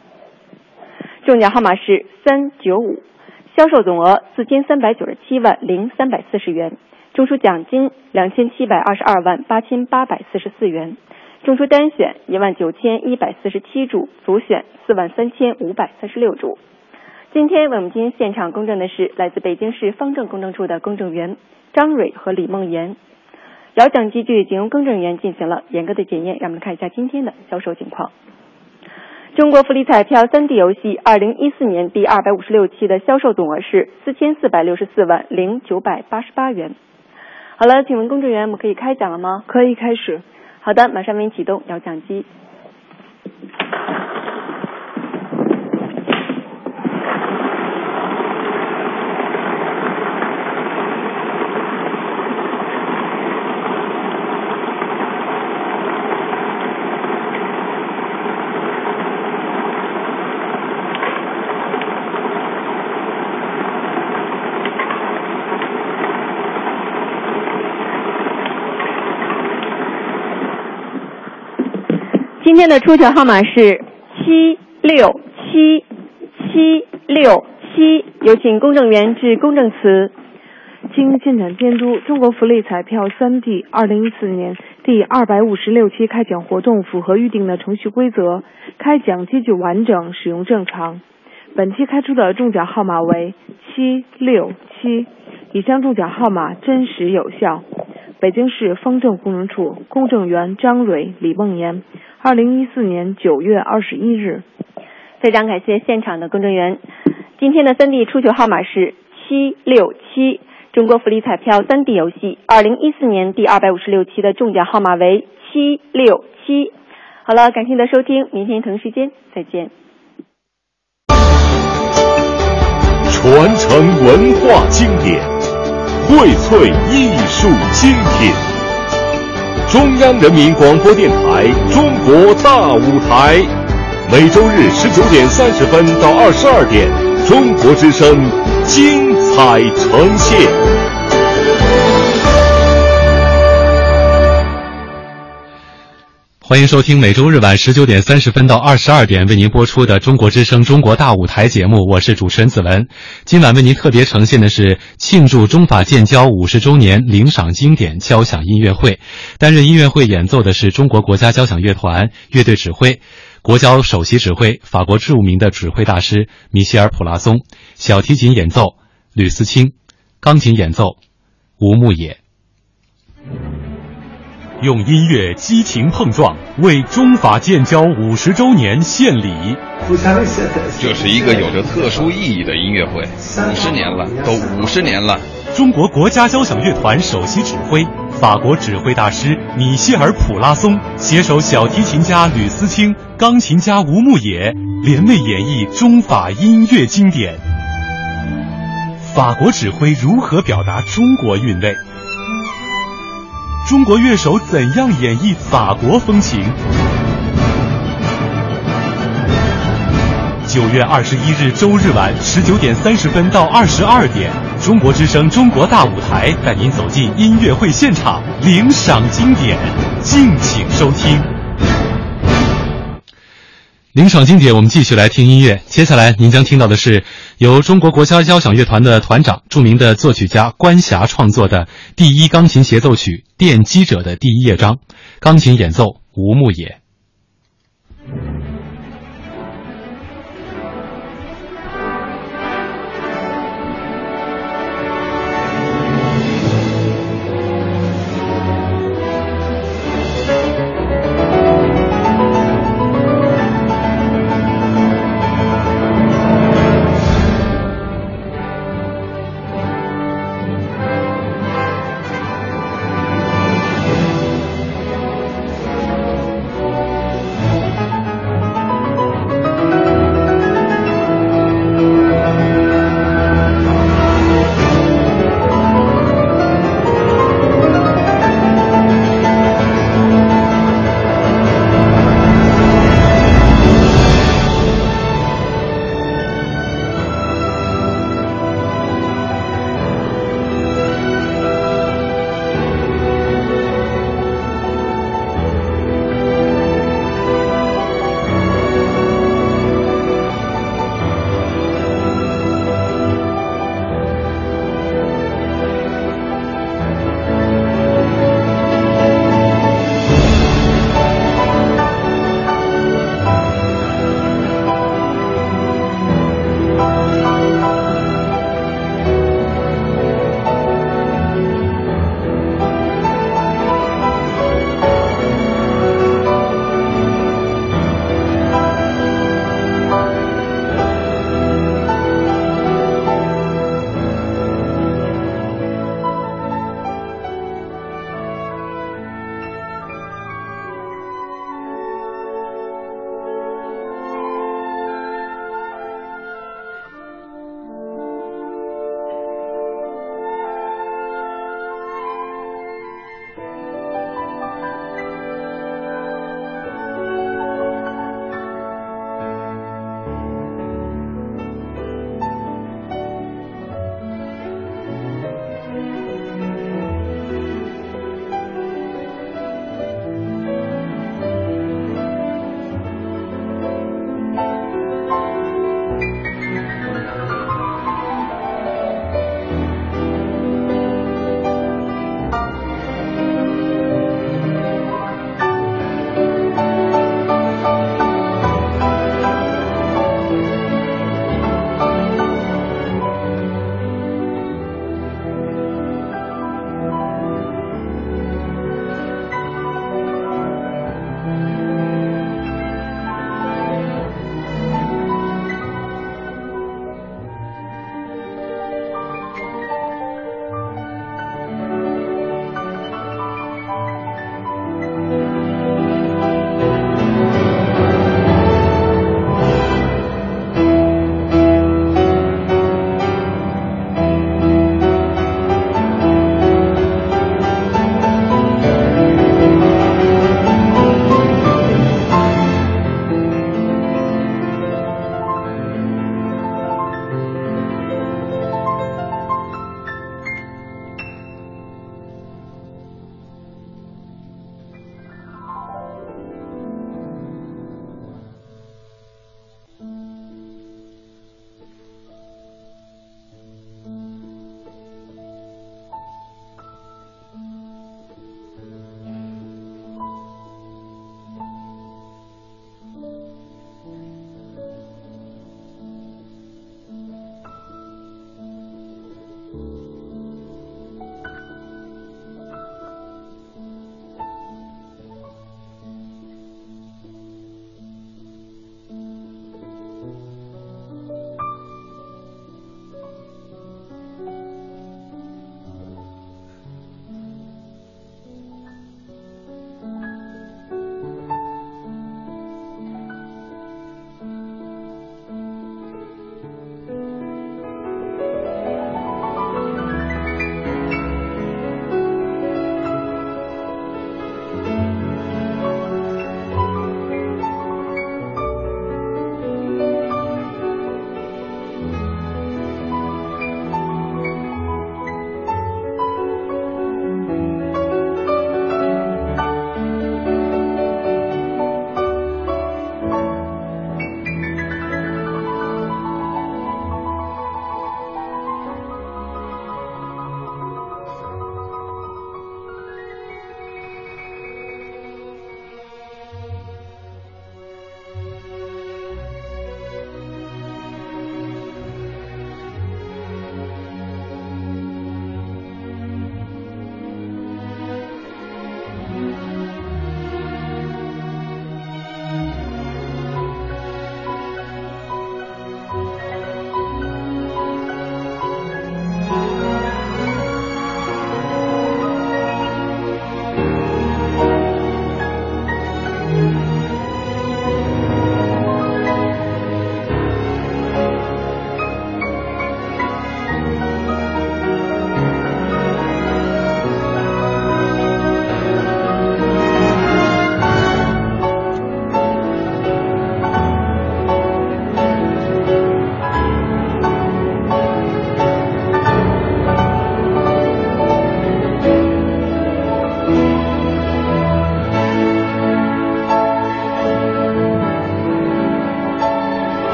中奖号码是三九五，销售总额四千三百九十七万零三百四十元。中出奖金两千七百二十二万八千八百四十四元，中出单选一万九千一百四十七注，组选四万三千五百三十六注。今天为我们进行现场公证的是来自北京市方正公证处的公证员张蕊和李梦妍。摇奖机具仅用公证员进行了严格的检验。让我们看一下今天的销售情况。中国福利彩票三 D 游戏二零一四年第二百五十六期的销售总额是四千四百六十四万零九百八十八元。好了，请问公证员，我们可以开奖了吗？可以开始。好的，马上为您启动摇奖机。今天的出奖号码是七六七七六七，有请公证员致公证词。经现场监督，中国福利彩票三 D 二零一四年第二百五十六期开奖活动符合预定的程序规则，开奖机具完整，使用正常。本期开出的中奖号码为七六七，以上中奖号码真实有效。北京市方正公证处公证员张蕊、李梦妍。二零一四年九月二十一日，非常感谢现场的公证员。今天的三 D 出球号码是七六七，中国福利彩票三 D 游戏二零一四年第二百五十六期的中奖号码为七六七。好了，感谢您的收听，明天同时间再见。传承文化经典，荟萃艺术精品。中央人民广播电台《中国大舞台》，每周日十九点三十分到二十二点，中国之声精彩呈现。欢迎收听每周日晚十九点三十分到二十二点为您播出的《中国之声·中国大舞台》节目，我是主持人子文。今晚为您特别呈现的是庆祝中法建交五十周年领赏经典交响音乐会。担任音乐会演奏的是中国国家交响乐团乐队指挥，国交首席指挥法国著名的指挥大师米歇尔·普拉松，小提琴演奏吕思清，钢琴演奏吴牧野。用音乐激情碰撞，为中法建交五十周年献礼。这是一个有着特殊意义的音乐会，五十年了，都五十年了。中国国家交响乐团首席指挥、法国指挥大师米歇尔·普拉松携手小提琴家吕思清、钢琴家吴牧野，联袂演绎中法音乐经典。法国指挥如何表达中国韵味？中国乐手怎样演绎法国风情？九月二十一日周日晚十九点三十分到二十二点，中国之声《中国大舞台》带您走进音乐会现场，领赏经典，敬请收听。灵爽经典，我们继续来听音乐。接下来您将听到的是由中国国家交响乐团的团长、著名的作曲家关霞创作的第一钢琴协奏曲《奠基者》的第一乐章，钢琴演奏吴牧野。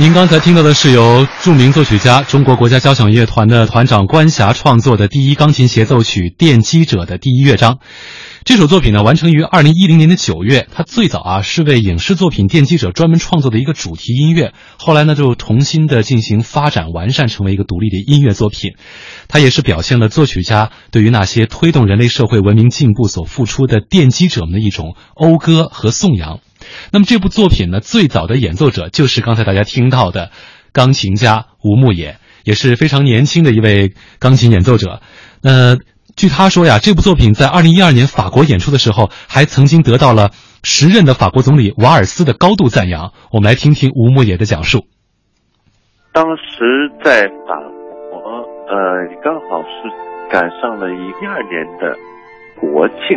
您刚才听到的是由著名作曲家、中国国家交响乐团的团长关霞创作的第一钢琴协奏曲《奠基者》的第一乐章。这首作品呢，完成于二零一零年的九月。它最早啊是为影视作品《奠基者》专门创作的一个主题音乐，后来呢就重新的进行发展完善，成为一个独立的音乐作品。它也是表现了作曲家对于那些推动人类社会文明进步所付出的奠基者们的一种讴歌和颂扬。那么这部作品呢，最早的演奏者就是刚才大家听到的钢琴家吴牧野，也是非常年轻的一位钢琴演奏者。那据他说呀，这部作品在二零一二年法国演出的时候，还曾经得到了时任的法国总理瓦尔斯的高度赞扬。我们来听听吴牧野的讲述。当时在法国，呃，刚好是赶上了一二年的国庆，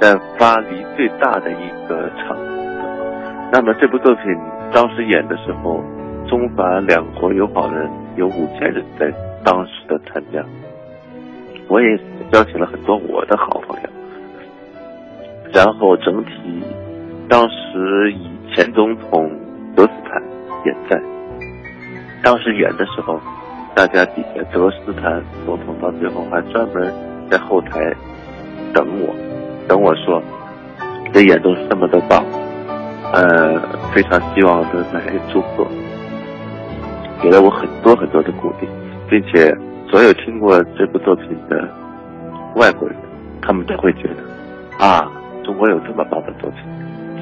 在巴黎最大的一个场。那么这部作品当时演的时候，中法两国友好人有五千人在当时的参加，我也邀请了很多我的好朋友，然后整体当时以前总统德斯坦也在，当时演的时候，大家底下德斯坦总统到最后还专门在后台等我，等我说，这演奏是这么的棒。呃，非常希望的来祝贺，给了我很多很多的鼓励，并且所有听过这部作品的外国人，他们都会觉得，啊，中国有这么棒的作品，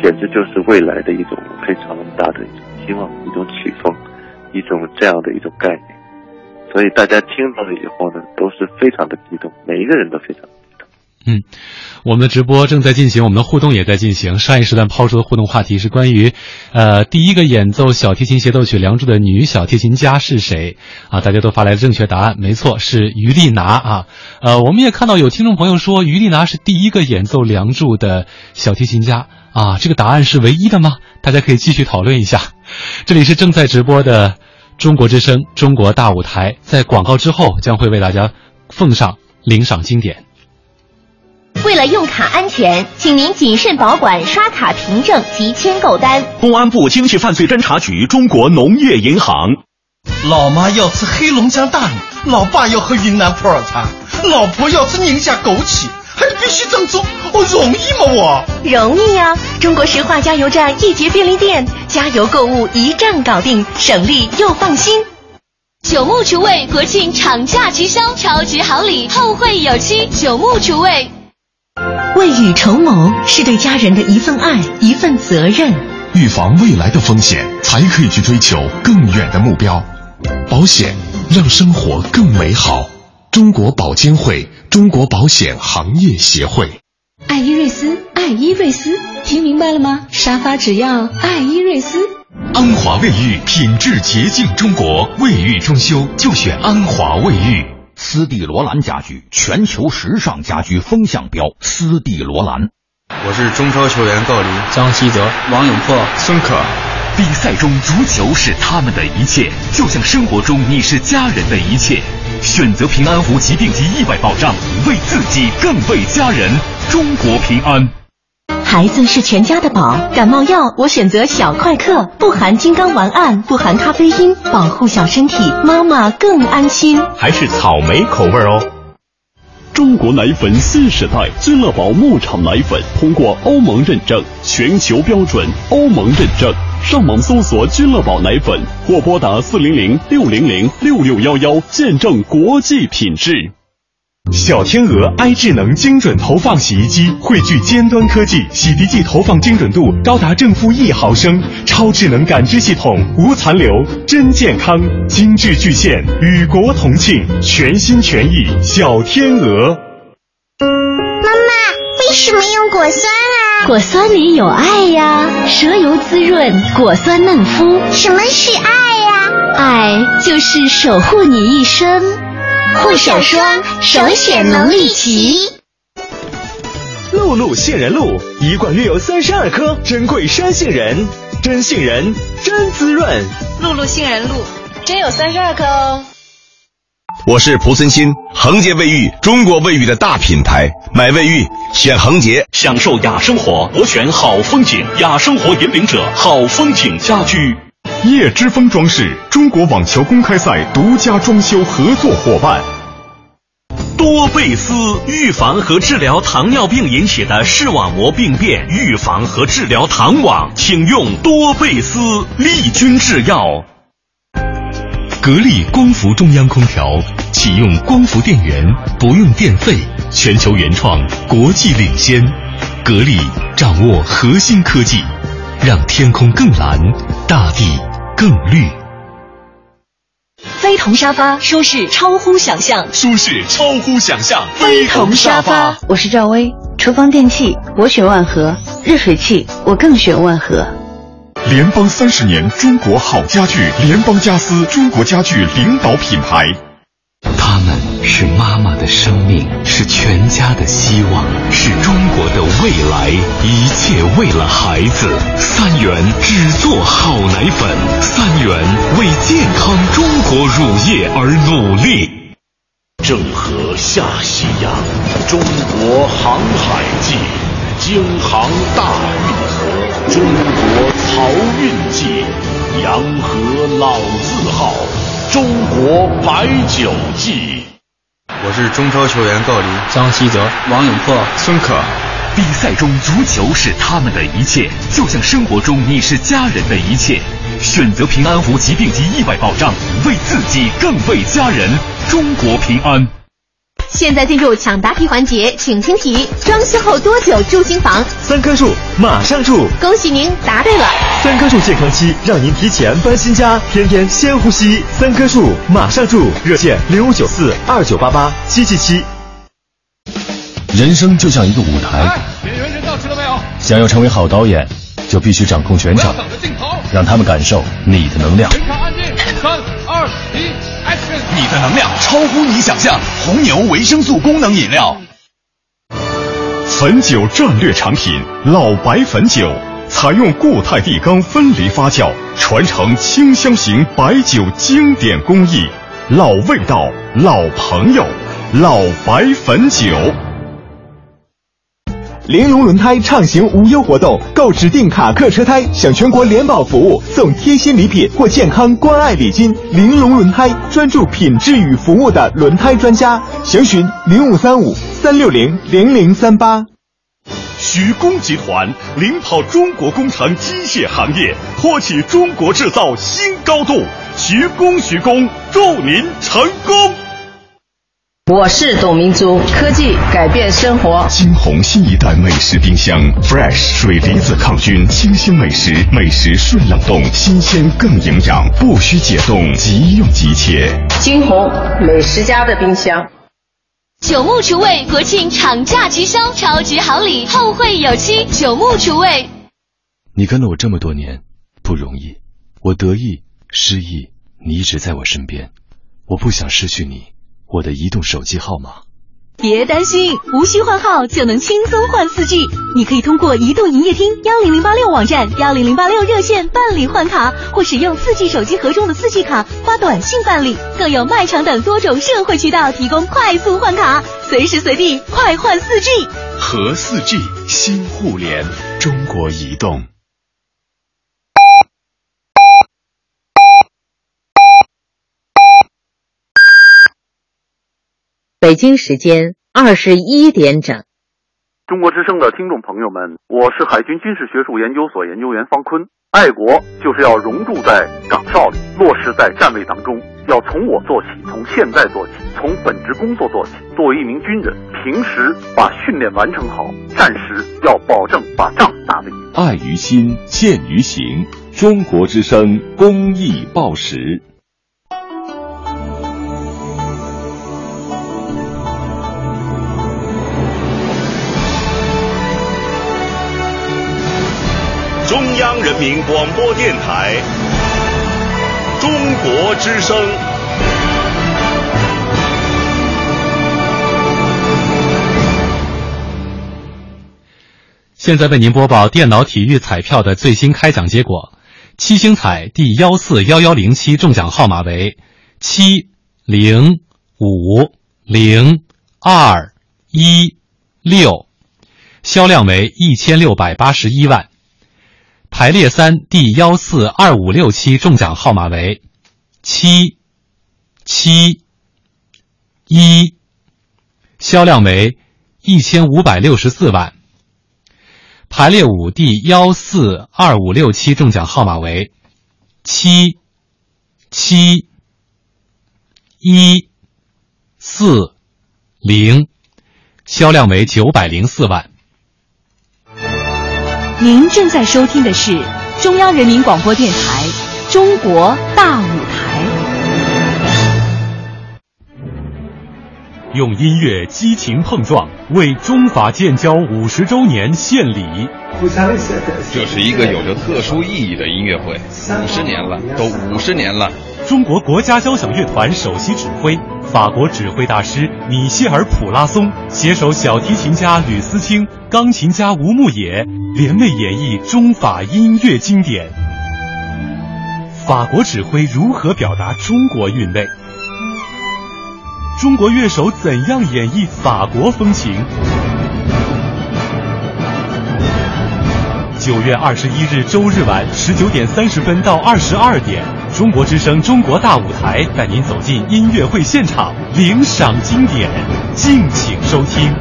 简直就是未来的一种非常大的一种希望，一种曲风，一种这样的一种概念。所以大家听到了以后呢，都是非常的激动，每一个人都非常。嗯，我们的直播正在进行，我们的互动也在进行。上一时段抛出的互动话题是关于，呃，第一个演奏小提琴协奏曲《梁祝》的女小提琴家是谁？啊，大家都发来了正确答案，没错，是于丽娜啊。呃，我们也看到有听众朋友说，于丽娜是第一个演奏《梁祝》的小提琴家啊。这个答案是唯一的吗？大家可以继续讨论一下。这里是正在直播的中国之声《中国大舞台》，在广告之后将会为大家奉上领赏经典。为了用卡安全，请您谨慎保管刷卡凭证及签购单。公安部经济犯罪侦查局，中国农业银行。老妈要吃黑龙江大米，老爸要喝云南普洱茶，老婆要吃宁夏枸杞，还必须正宗，我容易吗？我容易呀！中国石化加油站一节便利店，加油购物一站搞定，省力又放心。九牧厨卫国庆厂价直销，超值好礼，后会有期。九牧厨卫。未雨绸缪是对家人的一份爱，一份责任。预防未来的风险，才可以去追求更远的目标。保险让生活更美好。中国保监会，中国保险行业协会。爱伊瑞斯，爱伊瑞斯，听明白了吗？沙发只要爱伊瑞斯。安华卫浴，品质洁净中国，卫浴装修就选安华卫浴。斯蒂罗兰家居，全球时尚家居风向标。斯蒂罗兰。我是中超球员郜林、张稀哲、王永珀、孙可。比赛中，足球是他们的一切，就像生活中你是家人的一切。选择平安无疾病及意外保障，为自己更为家人。中国平安。孩子是全家的宝，感冒药我选择小快克，不含金刚烷胺，不含咖啡因，保护小身体，妈妈更安心。还是草莓口味哦。中国奶粉新时代，君乐宝牧场奶粉通过欧盟认证，全球标准，欧盟认证。上网搜索君乐宝奶粉，或拨打四零零六零零六六幺幺，见证国际品质。小天鹅 i 智能精准投放洗衣机汇聚尖端科技，洗涤剂投放精准度高达正负一毫升，超智能感知系统，无残留，真健康，精致巨献，与国同庆，全心全意小天鹅。妈妈，为什么用果酸啊？果酸里有爱呀，蛇油滋润，果酸嫩肤。什么是爱呀？爱就是守护你一生。护手霜，首选能力齐。露露杏仁露，一罐约有三十二颗，珍贵山杏仁，真杏仁，真滋润。露露杏仁露，真有三十二颗哦。我是蒲森新，恒洁卫浴，中国卫浴的大品牌，买卫浴选恒洁，享受雅生活，我选好风景，雅生活引领者，好风景家居。叶之峰装饰，中国网球公开赛独家装修合作伙伴。多贝斯预防和治疗糖尿病引起的视网膜病变，预防和治疗糖网，请用多贝斯利君制药。格力光伏中央空调启用光伏电源，不用电费，全球原创，国际领先。格力掌握核心科技，让天空更蓝，大地更绿。非同沙发，舒适超乎想象，舒适超乎想象。非同沙发，我是赵薇。厨房电器我选万和，热水器我更选万和。联邦三十年，中国好家具，联邦家私，中国家具领导品牌。他们是妈妈的生命，是全家的希望，是中国的未来。一切为了孩子。三元只做好奶粉，三元为健康中国乳业而努力。郑和下西洋，中国航海记，京杭大运河，中国漕运记，洋河老字号。中国白酒记。我是中超球员郜林、张稀哲、王永珀、孙可。比赛中，足球是他们的一切，就像生活中你是家人的一切。选择平安无疾病及意外保障，为自己更为家人。中国平安。现在进入抢答题环节，请听题：装修后多久住新房？三棵树，马上住！恭喜您答对了。三棵树健康期，让您提前搬新家，天天先呼吸。三棵树，马上住！热线零五九四二九八八七七七。人生就像一个舞台，演员人到齐了没有？想要成为好导演，就必须掌控全场，让他们感受你的能量。全场安静，三二一，Action！你的能量超乎你想象，红牛维生素功能饮料。汾酒战略产品老白汾酒，采用固态地缸分离发酵，传承清香型白酒经典工艺，老味道，老朋友，老白汾酒。玲珑轮胎畅行无忧活动，购指定卡客车胎享全国联保服务，送贴心礼品或健康关爱礼金。玲珑轮胎专注品质与服务的轮胎专家，详询零五三五三六零零零三八。徐工集团领跑中国工程机械行业，托起中国制造新高度。徐工，徐工，祝您成功！我是董明珠，科技改变生活。金鸿新一代美食冰箱，Fresh 水离子抗菌，清新美食，美食顺冷冻，新鲜更营养，不需解冻，即用即切。金鸿美食家的冰箱。九牧厨卫国庆厂价直销，超值好礼，后会有期。九牧厨卫，你跟了我这么多年，不容易。我得意失意，你一直在我身边，我不想失去你。我的移动手机号码。别担心，无需换号就能轻松换四 G。你可以通过移动营业厅幺零零八六网站、幺零零八六热线办理换卡，或使用四 G 手机盒中的四 G 卡发短信办理，更有卖场等多种社会渠道提供快速换卡，随时随地快换四 G。和四 G 新互联，中国移动。北京时间二十一点整。中国之声的听众朋友们，我是海军军事学术研究所研究员方坤。爱国就是要融入在岗哨里，落实在站位当中，要从我做起，从现在做起，从本职工作做起。作为一名军人，平时把训练完成好，战时要保证把仗打得赢。爱于心，见于行。中国之声公益报时。央人民广播电台中国之声。现在为您播报电脑体育彩票的最新开奖结果：七星彩第幺四幺幺零七中奖号码为七零五零二一六，销量为一千六百八十一万。排列三第幺四二五六七中奖号码为七七一，销量为一千五百六十四万。排列五第幺四二五六七中奖号码为七七一四零，销量为九百零四万。您正在收听的是中央人民广播电台《中国大舞台》。用音乐激情碰撞，为中法建交五十周年献礼。这是一个有着特殊意义的音乐会，五十年了，都五十年了。中国国家交响乐团首席指挥、法国指挥大师米歇尔·普拉松携手小提琴家吕思清、钢琴家吴牧野，联袂演绎中法音乐经典。法国指挥如何表达中国韵味？中国乐手怎样演绎法国风情？九月二十一日周日晚十九点三十分到二十二点，中国之声《中国大舞台》带您走进音乐会现场，领赏经典，敬请收听。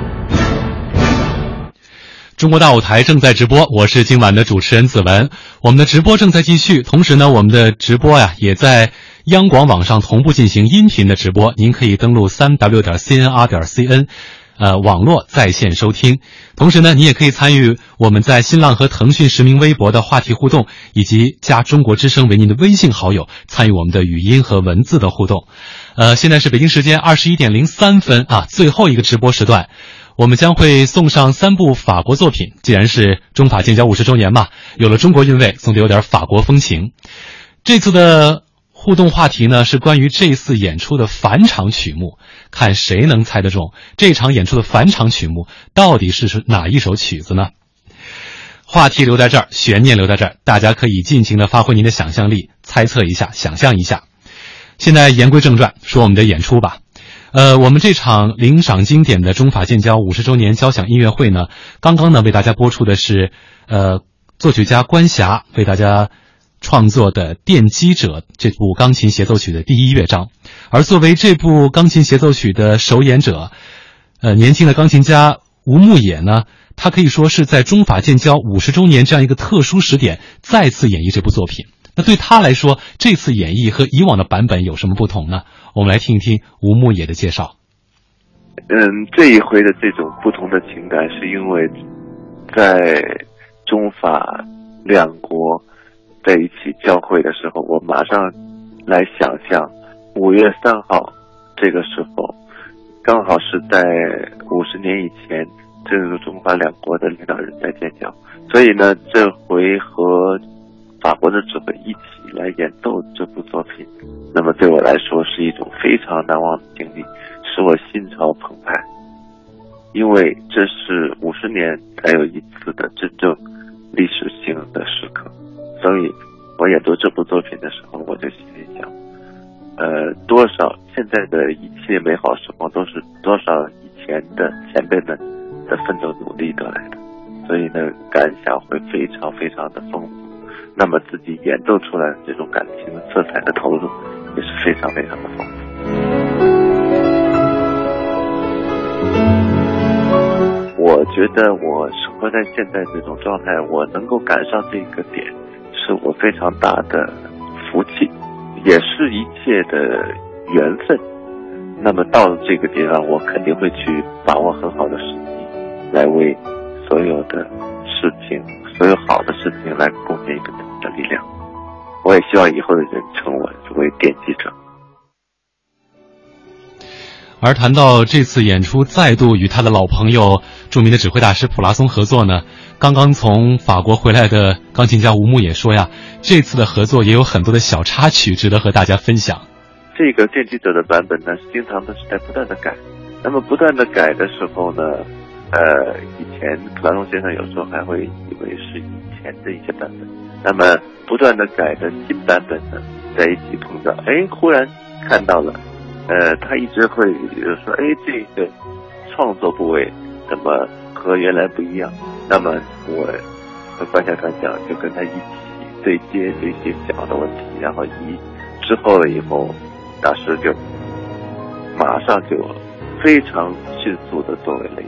中国大舞台正在直播，我是今晚的主持人子文。我们的直播正在继续，同时呢，我们的直播呀也在央广网上同步进行音频的直播。您可以登录三 w 点 cnr 点 cn，呃，网络在线收听。同时呢，你也可以参与我们在新浪和腾讯实名微博的话题互动，以及加中国之声为您的微信好友，参与我们的语音和文字的互动。呃，现在是北京时间二十一点零三分啊，最后一个直播时段。我们将会送上三部法国作品。既然是中法建交五十周年嘛，有了中国韵味，总得有点法国风情。这次的互动话题呢，是关于这次演出的返场曲目，看谁能猜得中这场演出的返场曲目到底是是哪一首曲子呢？话题留在这儿，悬念留在这儿，大家可以尽情的发挥您的想象力，猜测一下，想象一下。现在言归正传，说我们的演出吧。呃，我们这场领赏经典的中法建交五十周年交响音乐会呢，刚刚呢为大家播出的是，呃，作曲家关霞为大家创作的《奠基者》这部钢琴协奏曲的第一乐章，而作为这部钢琴协奏曲的首演者，呃，年轻的钢琴家吴牧野呢，他可以说是在中法建交五十周年这样一个特殊时点再次演绎这部作品。那对他来说，这次演绎和以往的版本有什么不同呢？我们来听一听吴牧野的介绍。嗯，这一回的这种不同的情感，是因为在中法两国在一起交汇的时候，我马上来想象五月三号这个时候，刚好是在五十年以前，这个中法两国的领导人在建交，所以呢，这回和。法国的指挥一起来演奏这部作品，那么对我来说是一种非常难忘的经历，使我心潮澎湃。因为这是五十年才有一次的真正历史性的时刻，所以我演奏这部作品的时候，我就心里想，呃，多少现在的一切美好时光都是多少以前的前辈们的奋斗努力得来的，所以呢，感想会非常非常的丰富。那么自己演奏出来的这种感情的色彩的投入也是非常非常的丰富。我觉得我生活在现在这种状态，我能够赶上这个点，是我非常大的福气，也是一切的缘分。那么到了这个地方，我肯定会去把握很好的时机，来为所有的事情。所有好的事情来贡献一个的力量，我也希望以后的人成为我为奠基者。而谈到这次演出再度与他的老朋友、著名的指挥大师普拉松合作呢，刚刚从法国回来的钢琴家吴牧也说呀，这次的合作也有很多的小插曲值得和大家分享。这个奠基者的版本呢，是经常都是在不断的改，那么不断的改的时候呢？呃，以前普拉松先生有时候还会以为是以前的一些版本，那么不断的改的新版本呢，在一起碰撞，哎，忽然看到了，呃，他一直会说，哎，这个创作部位怎么和原来不一样？那么我和关小团长就跟他一起对接这些小的问题，然后一之后了以后，大师就马上就非常迅速的作为了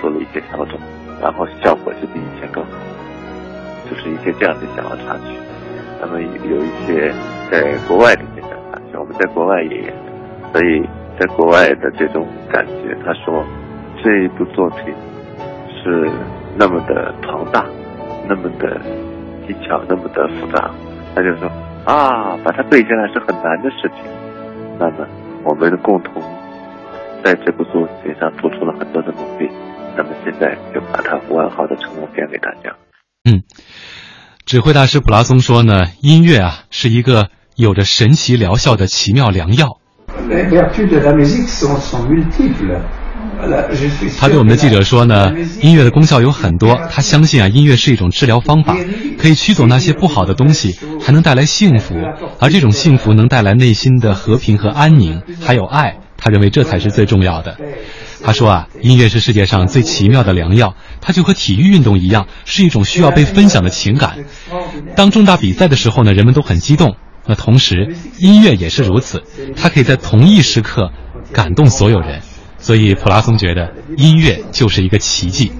做了一些调整，然后效果就比以前更好，就是一些这样的小的插曲。那么有一些在国外的一些小插曲，我们在国外也，所以在国外的这种感觉，他说这一部作品是那么的庞大，那么的技巧，那么的复杂，他就说啊，把它背下来是很难的事情。那么我们共同在这部作品上付出了很多的努力，那么现在就把它完好的成果表给大家。嗯，指挥大师普拉松说呢，音乐啊是一个有着神奇疗效的奇妙良药。他对我们的记者说呢，音乐的功效有很多，他相信啊，音乐是一种治疗方法，可以驱走那些不好的东西，还能带来幸福，而这种幸福能带来内心的和平和安宁，还有爱。他认为这才是最重要的。他说啊，音乐是世界上最奇妙的良药，它就和体育运动一样，是一种需要被分享的情感。当重大比赛的时候呢，人们都很激动，那同时音乐也是如此，它可以在同一时刻感动所有人。所以普拉松觉得音乐就是一个奇迹。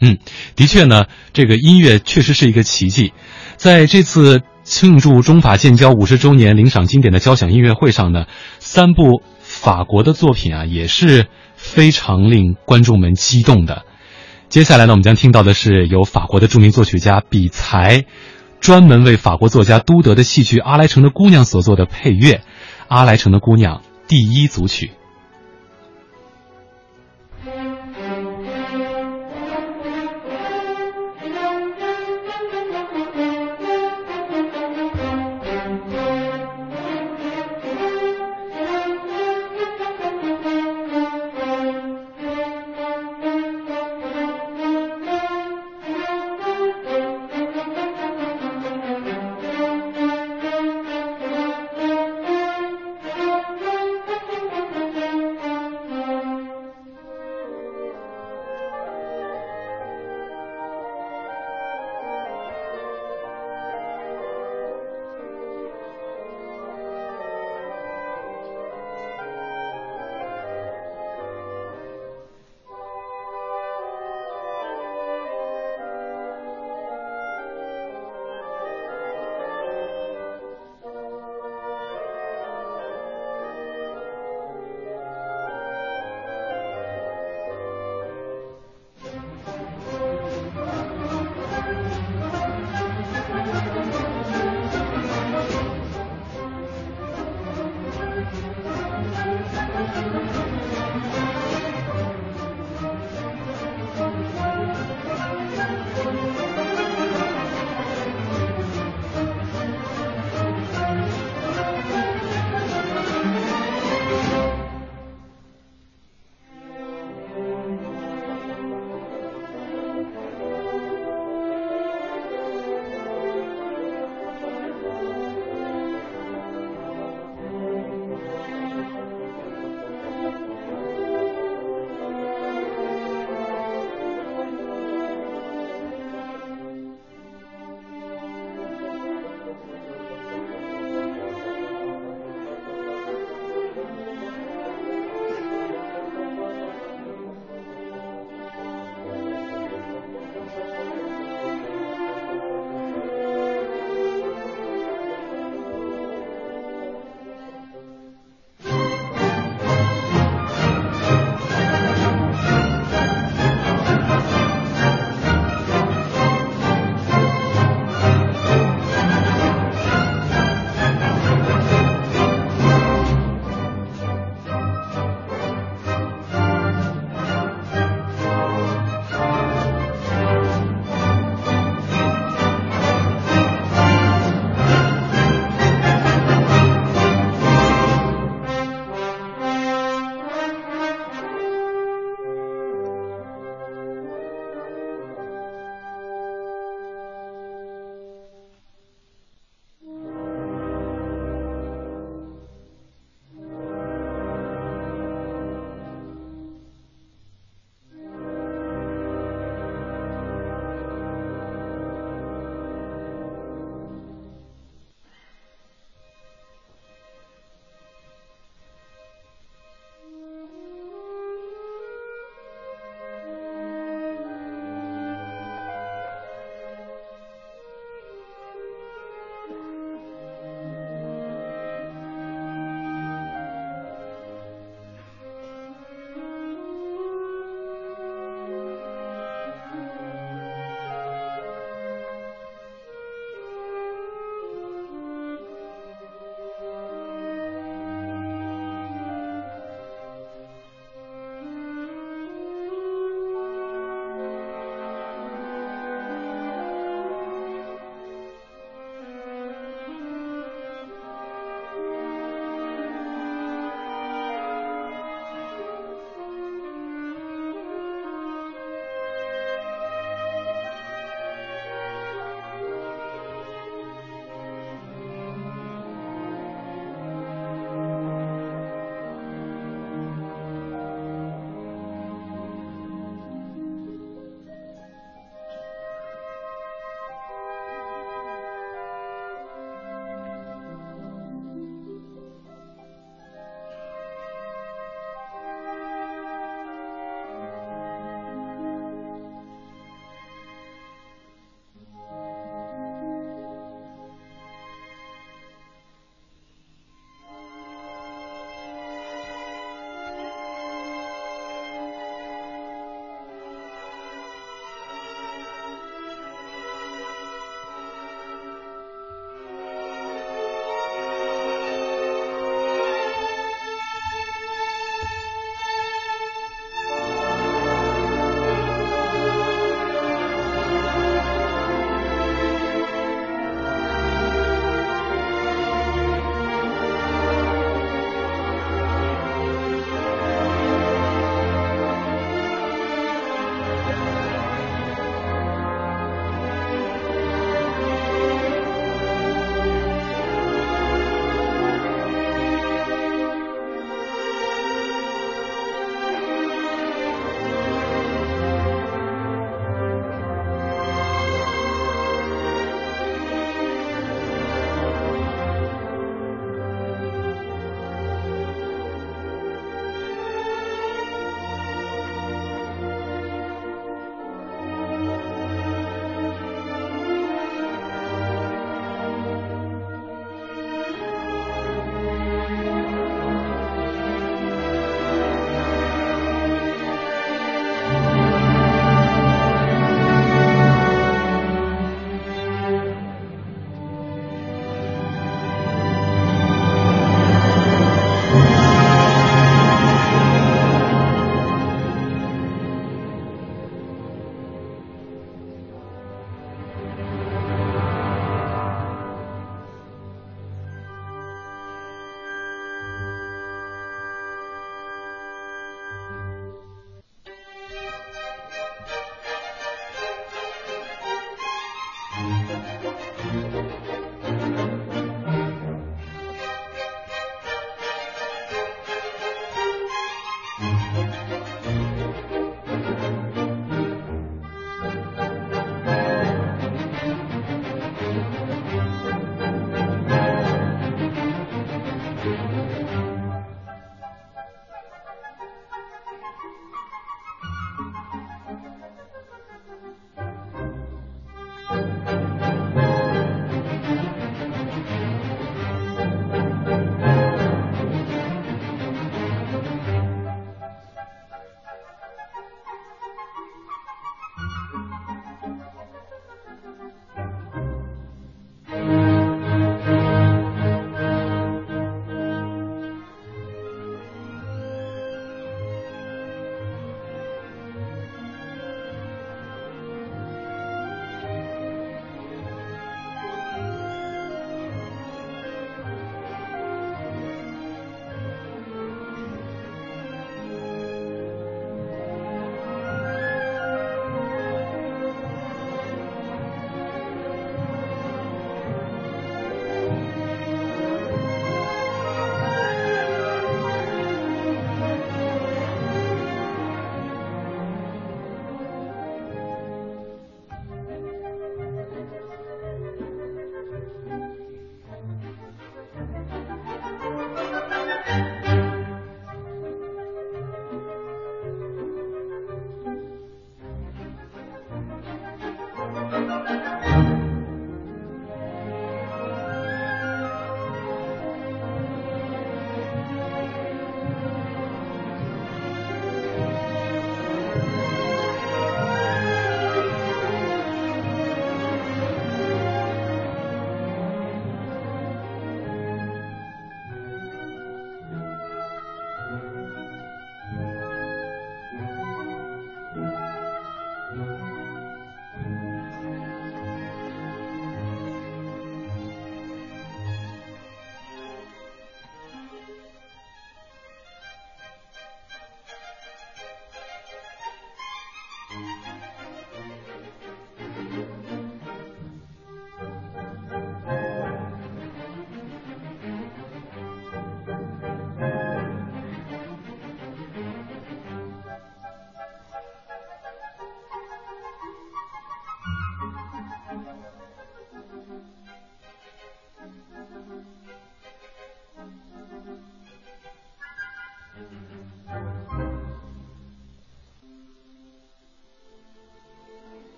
嗯，的确呢，这个音乐确实是一个奇迹。在这次庆祝中法建交五十周年领赏经典的交响音乐会上呢，三部法国的作品啊也是非常令观众们激动的。接下来呢，我们将听到的是由法国的著名作曲家比才。专门为法国作家都德的戏剧《阿莱城的姑娘》所做的配乐，《阿莱城的姑娘》第一组曲。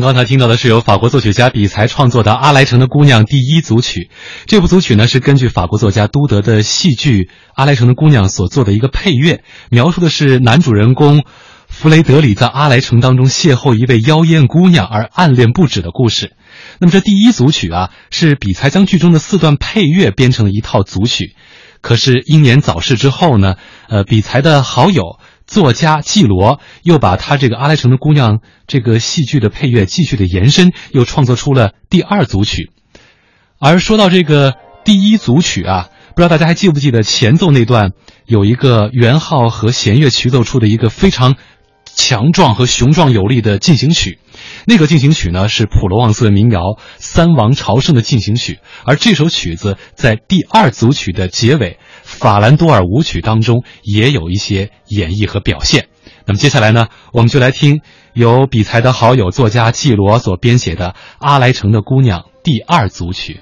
刚才听到的是由法国作曲家比才创作的《阿莱城的姑娘》第一组曲。这部组曲呢是根据法国作家都德的戏剧《阿莱城的姑娘》所做的一个配乐，描述的是男主人公弗雷德里在阿莱城当中邂逅一位妖艳姑娘而暗恋不止的故事。那么这第一组曲啊，是比才将剧中的四段配乐编成了一套组曲。可是英年早逝之后呢，呃，比才的好友。作家季罗又把他这个《阿莱城的姑娘》这个戏剧的配乐继续的延伸，又创作出了第二组曲。而说到这个第一组曲啊，不知道大家还记不记得前奏那段有一个圆号和弦乐曲奏出的一个非常强壮和雄壮有力的进行曲。那个进行曲呢是普罗旺斯的民谣《三王朝圣》的进行曲，而这首曲子在第二组曲的结尾。法兰多尔舞曲当中也有一些演绎和表现。那么接下来呢，我们就来听由比才的好友作家季罗所编写的《阿莱城的姑娘》第二组曲。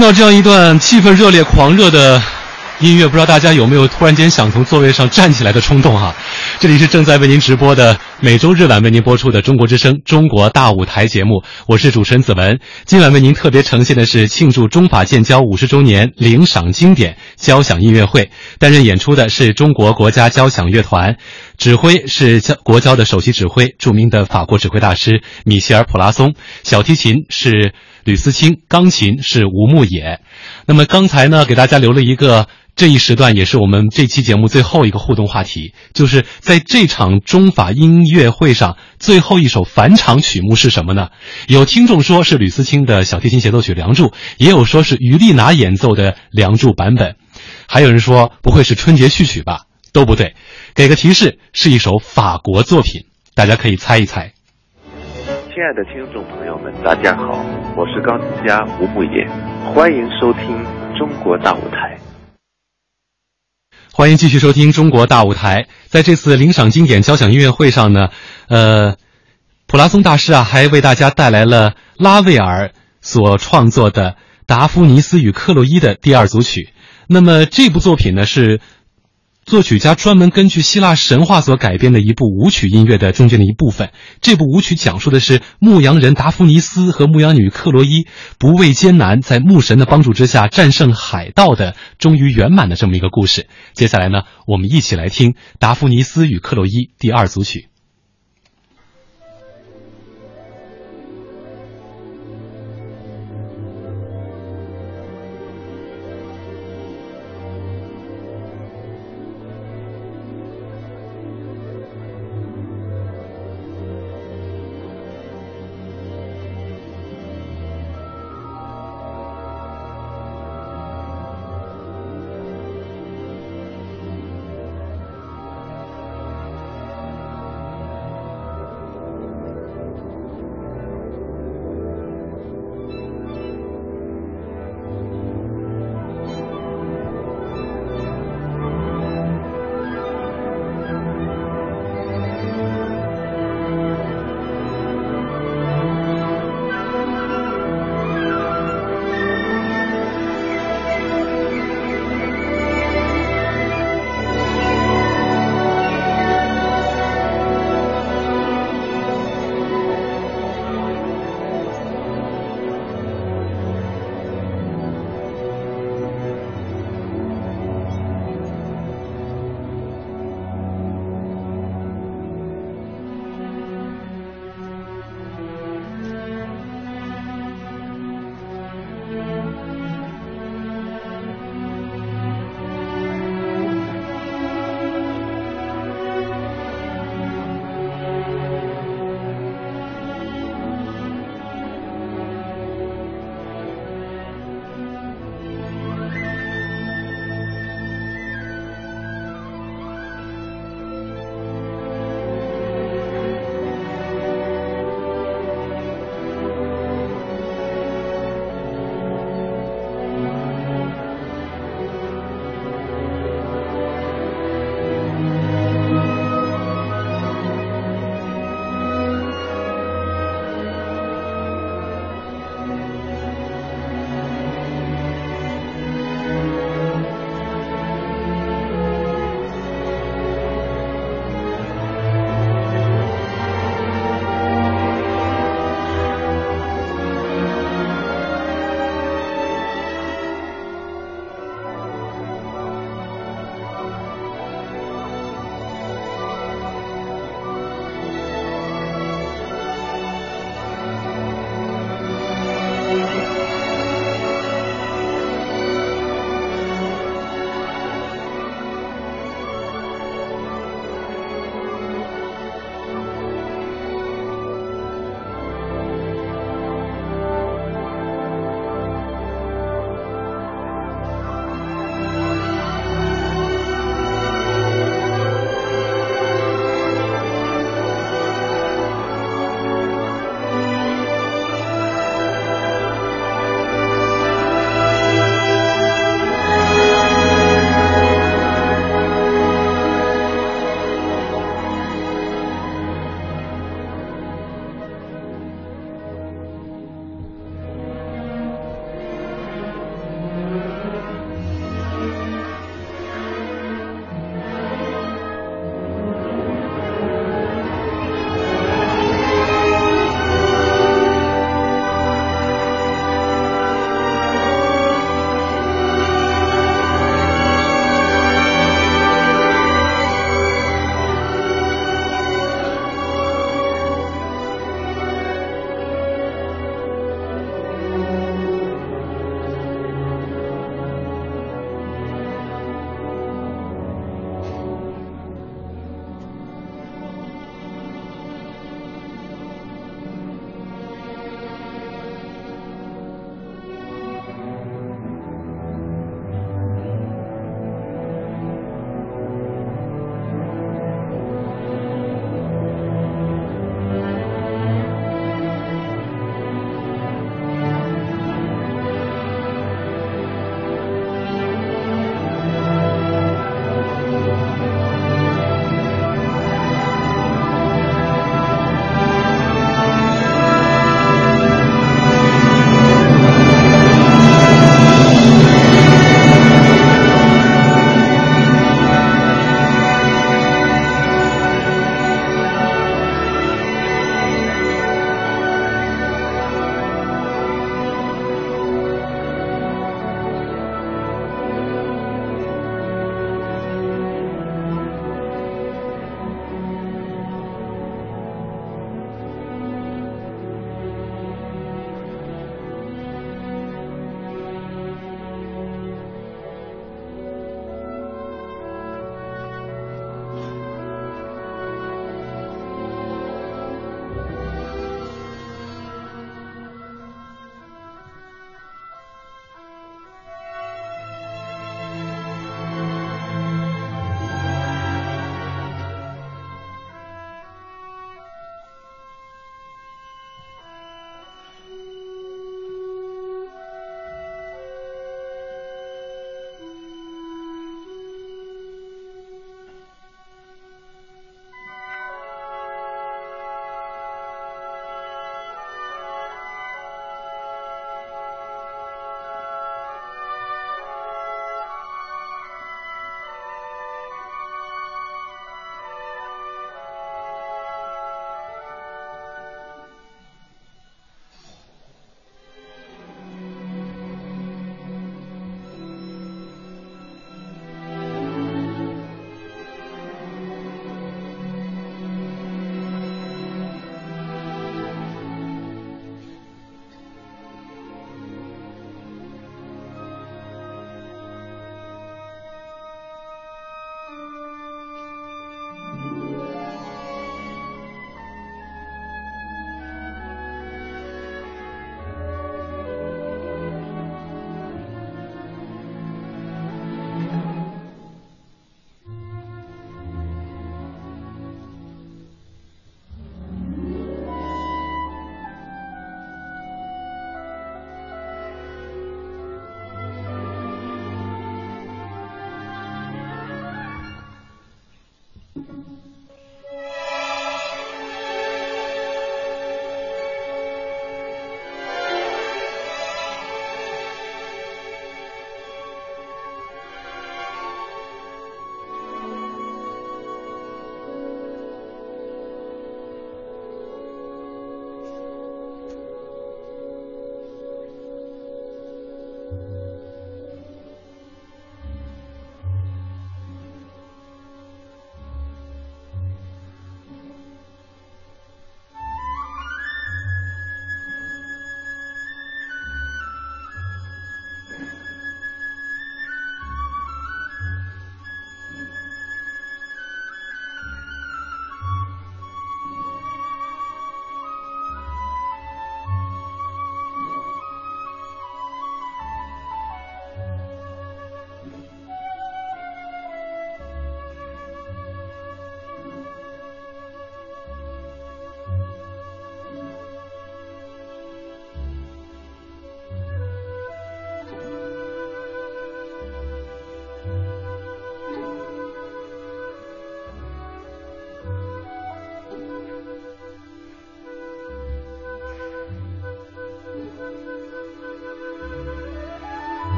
听到这样一段气氛热烈、狂热的音乐，不知道大家有没有突然间想从座位上站起来的冲动哈？这里是正在为您直播的每周日晚为您播出的《中国之声·中国大舞台》节目，我是主持人子文。今晚为您特别呈现的是庆祝中法建交五十周年领赏经典交响音乐会，担任演出的是中国国家交响乐团，指挥是交国交的首席指挥，著名的法国指挥大师米歇尔·普拉松，小提琴是吕思清，钢琴是吴牧野。那么刚才呢，给大家留了一个。这一时段也是我们这期节目最后一个互动话题，就是在这场中法音乐会上最后一首返场曲目是什么呢？有听众说是吕思清的小提琴协奏曲《梁祝》，也有说是于丽娜演奏的《梁祝》版本，还有人说不会是春节序曲吧？都不对，给个提示，是一首法国作品，大家可以猜一猜。亲爱的听众朋友们，大家好，我是钢琴家吴牧野，欢迎收听《中国大舞台》。欢迎继续收听《中国大舞台》。在这次领赏经典交响音乐会上呢，呃，普拉松大师啊，还为大家带来了拉威尔所创作的《达芙妮斯与克洛伊》的第二组曲。那么这部作品呢是。作曲家专门根据希腊神话所改编的一部舞曲音乐的中间的一部分。这部舞曲讲述的是牧羊人达芙妮斯和牧羊女克洛伊不畏艰难，在牧神的帮助之下战胜海盗的终于圆满的这么一个故事。接下来呢，我们一起来听《达芙妮斯与克洛伊》第二组曲。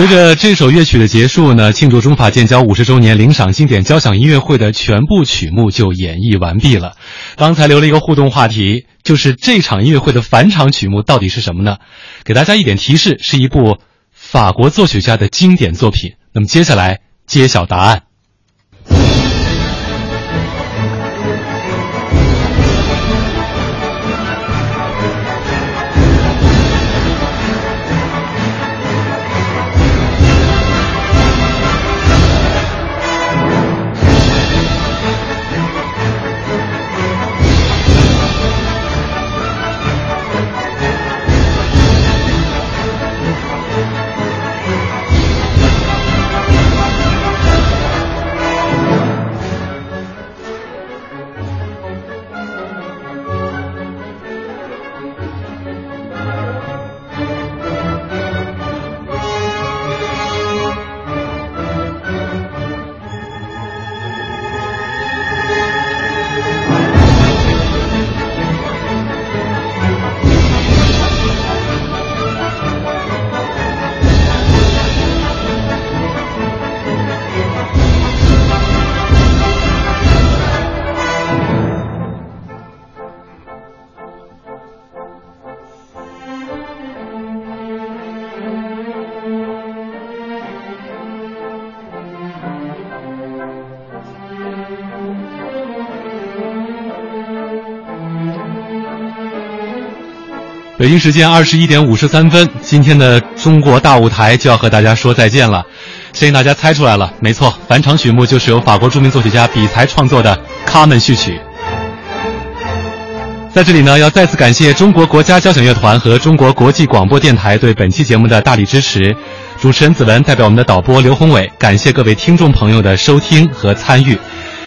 随着这首乐曲的结束呢，庆祝中法建交五十周年领赏经典交响音乐会的全部曲目就演绎完毕了。刚才留了一个互动话题，就是这场音乐会的返场曲目到底是什么呢？给大家一点提示，是一部法国作曲家的经典作品。那么接下来揭晓答案。北京时间二十一点五十三分，今天的中国大舞台就要和大家说再见了。相信大家猜出来了，没错，返场曲目就是由法国著名作曲家比才创作的《卡门序曲》。在这里呢，要再次感谢中国国家交响乐团和中国国际广播电台对本期节目的大力支持。主持人子文代表我们的导播刘宏伟，感谢各位听众朋友的收听和参与。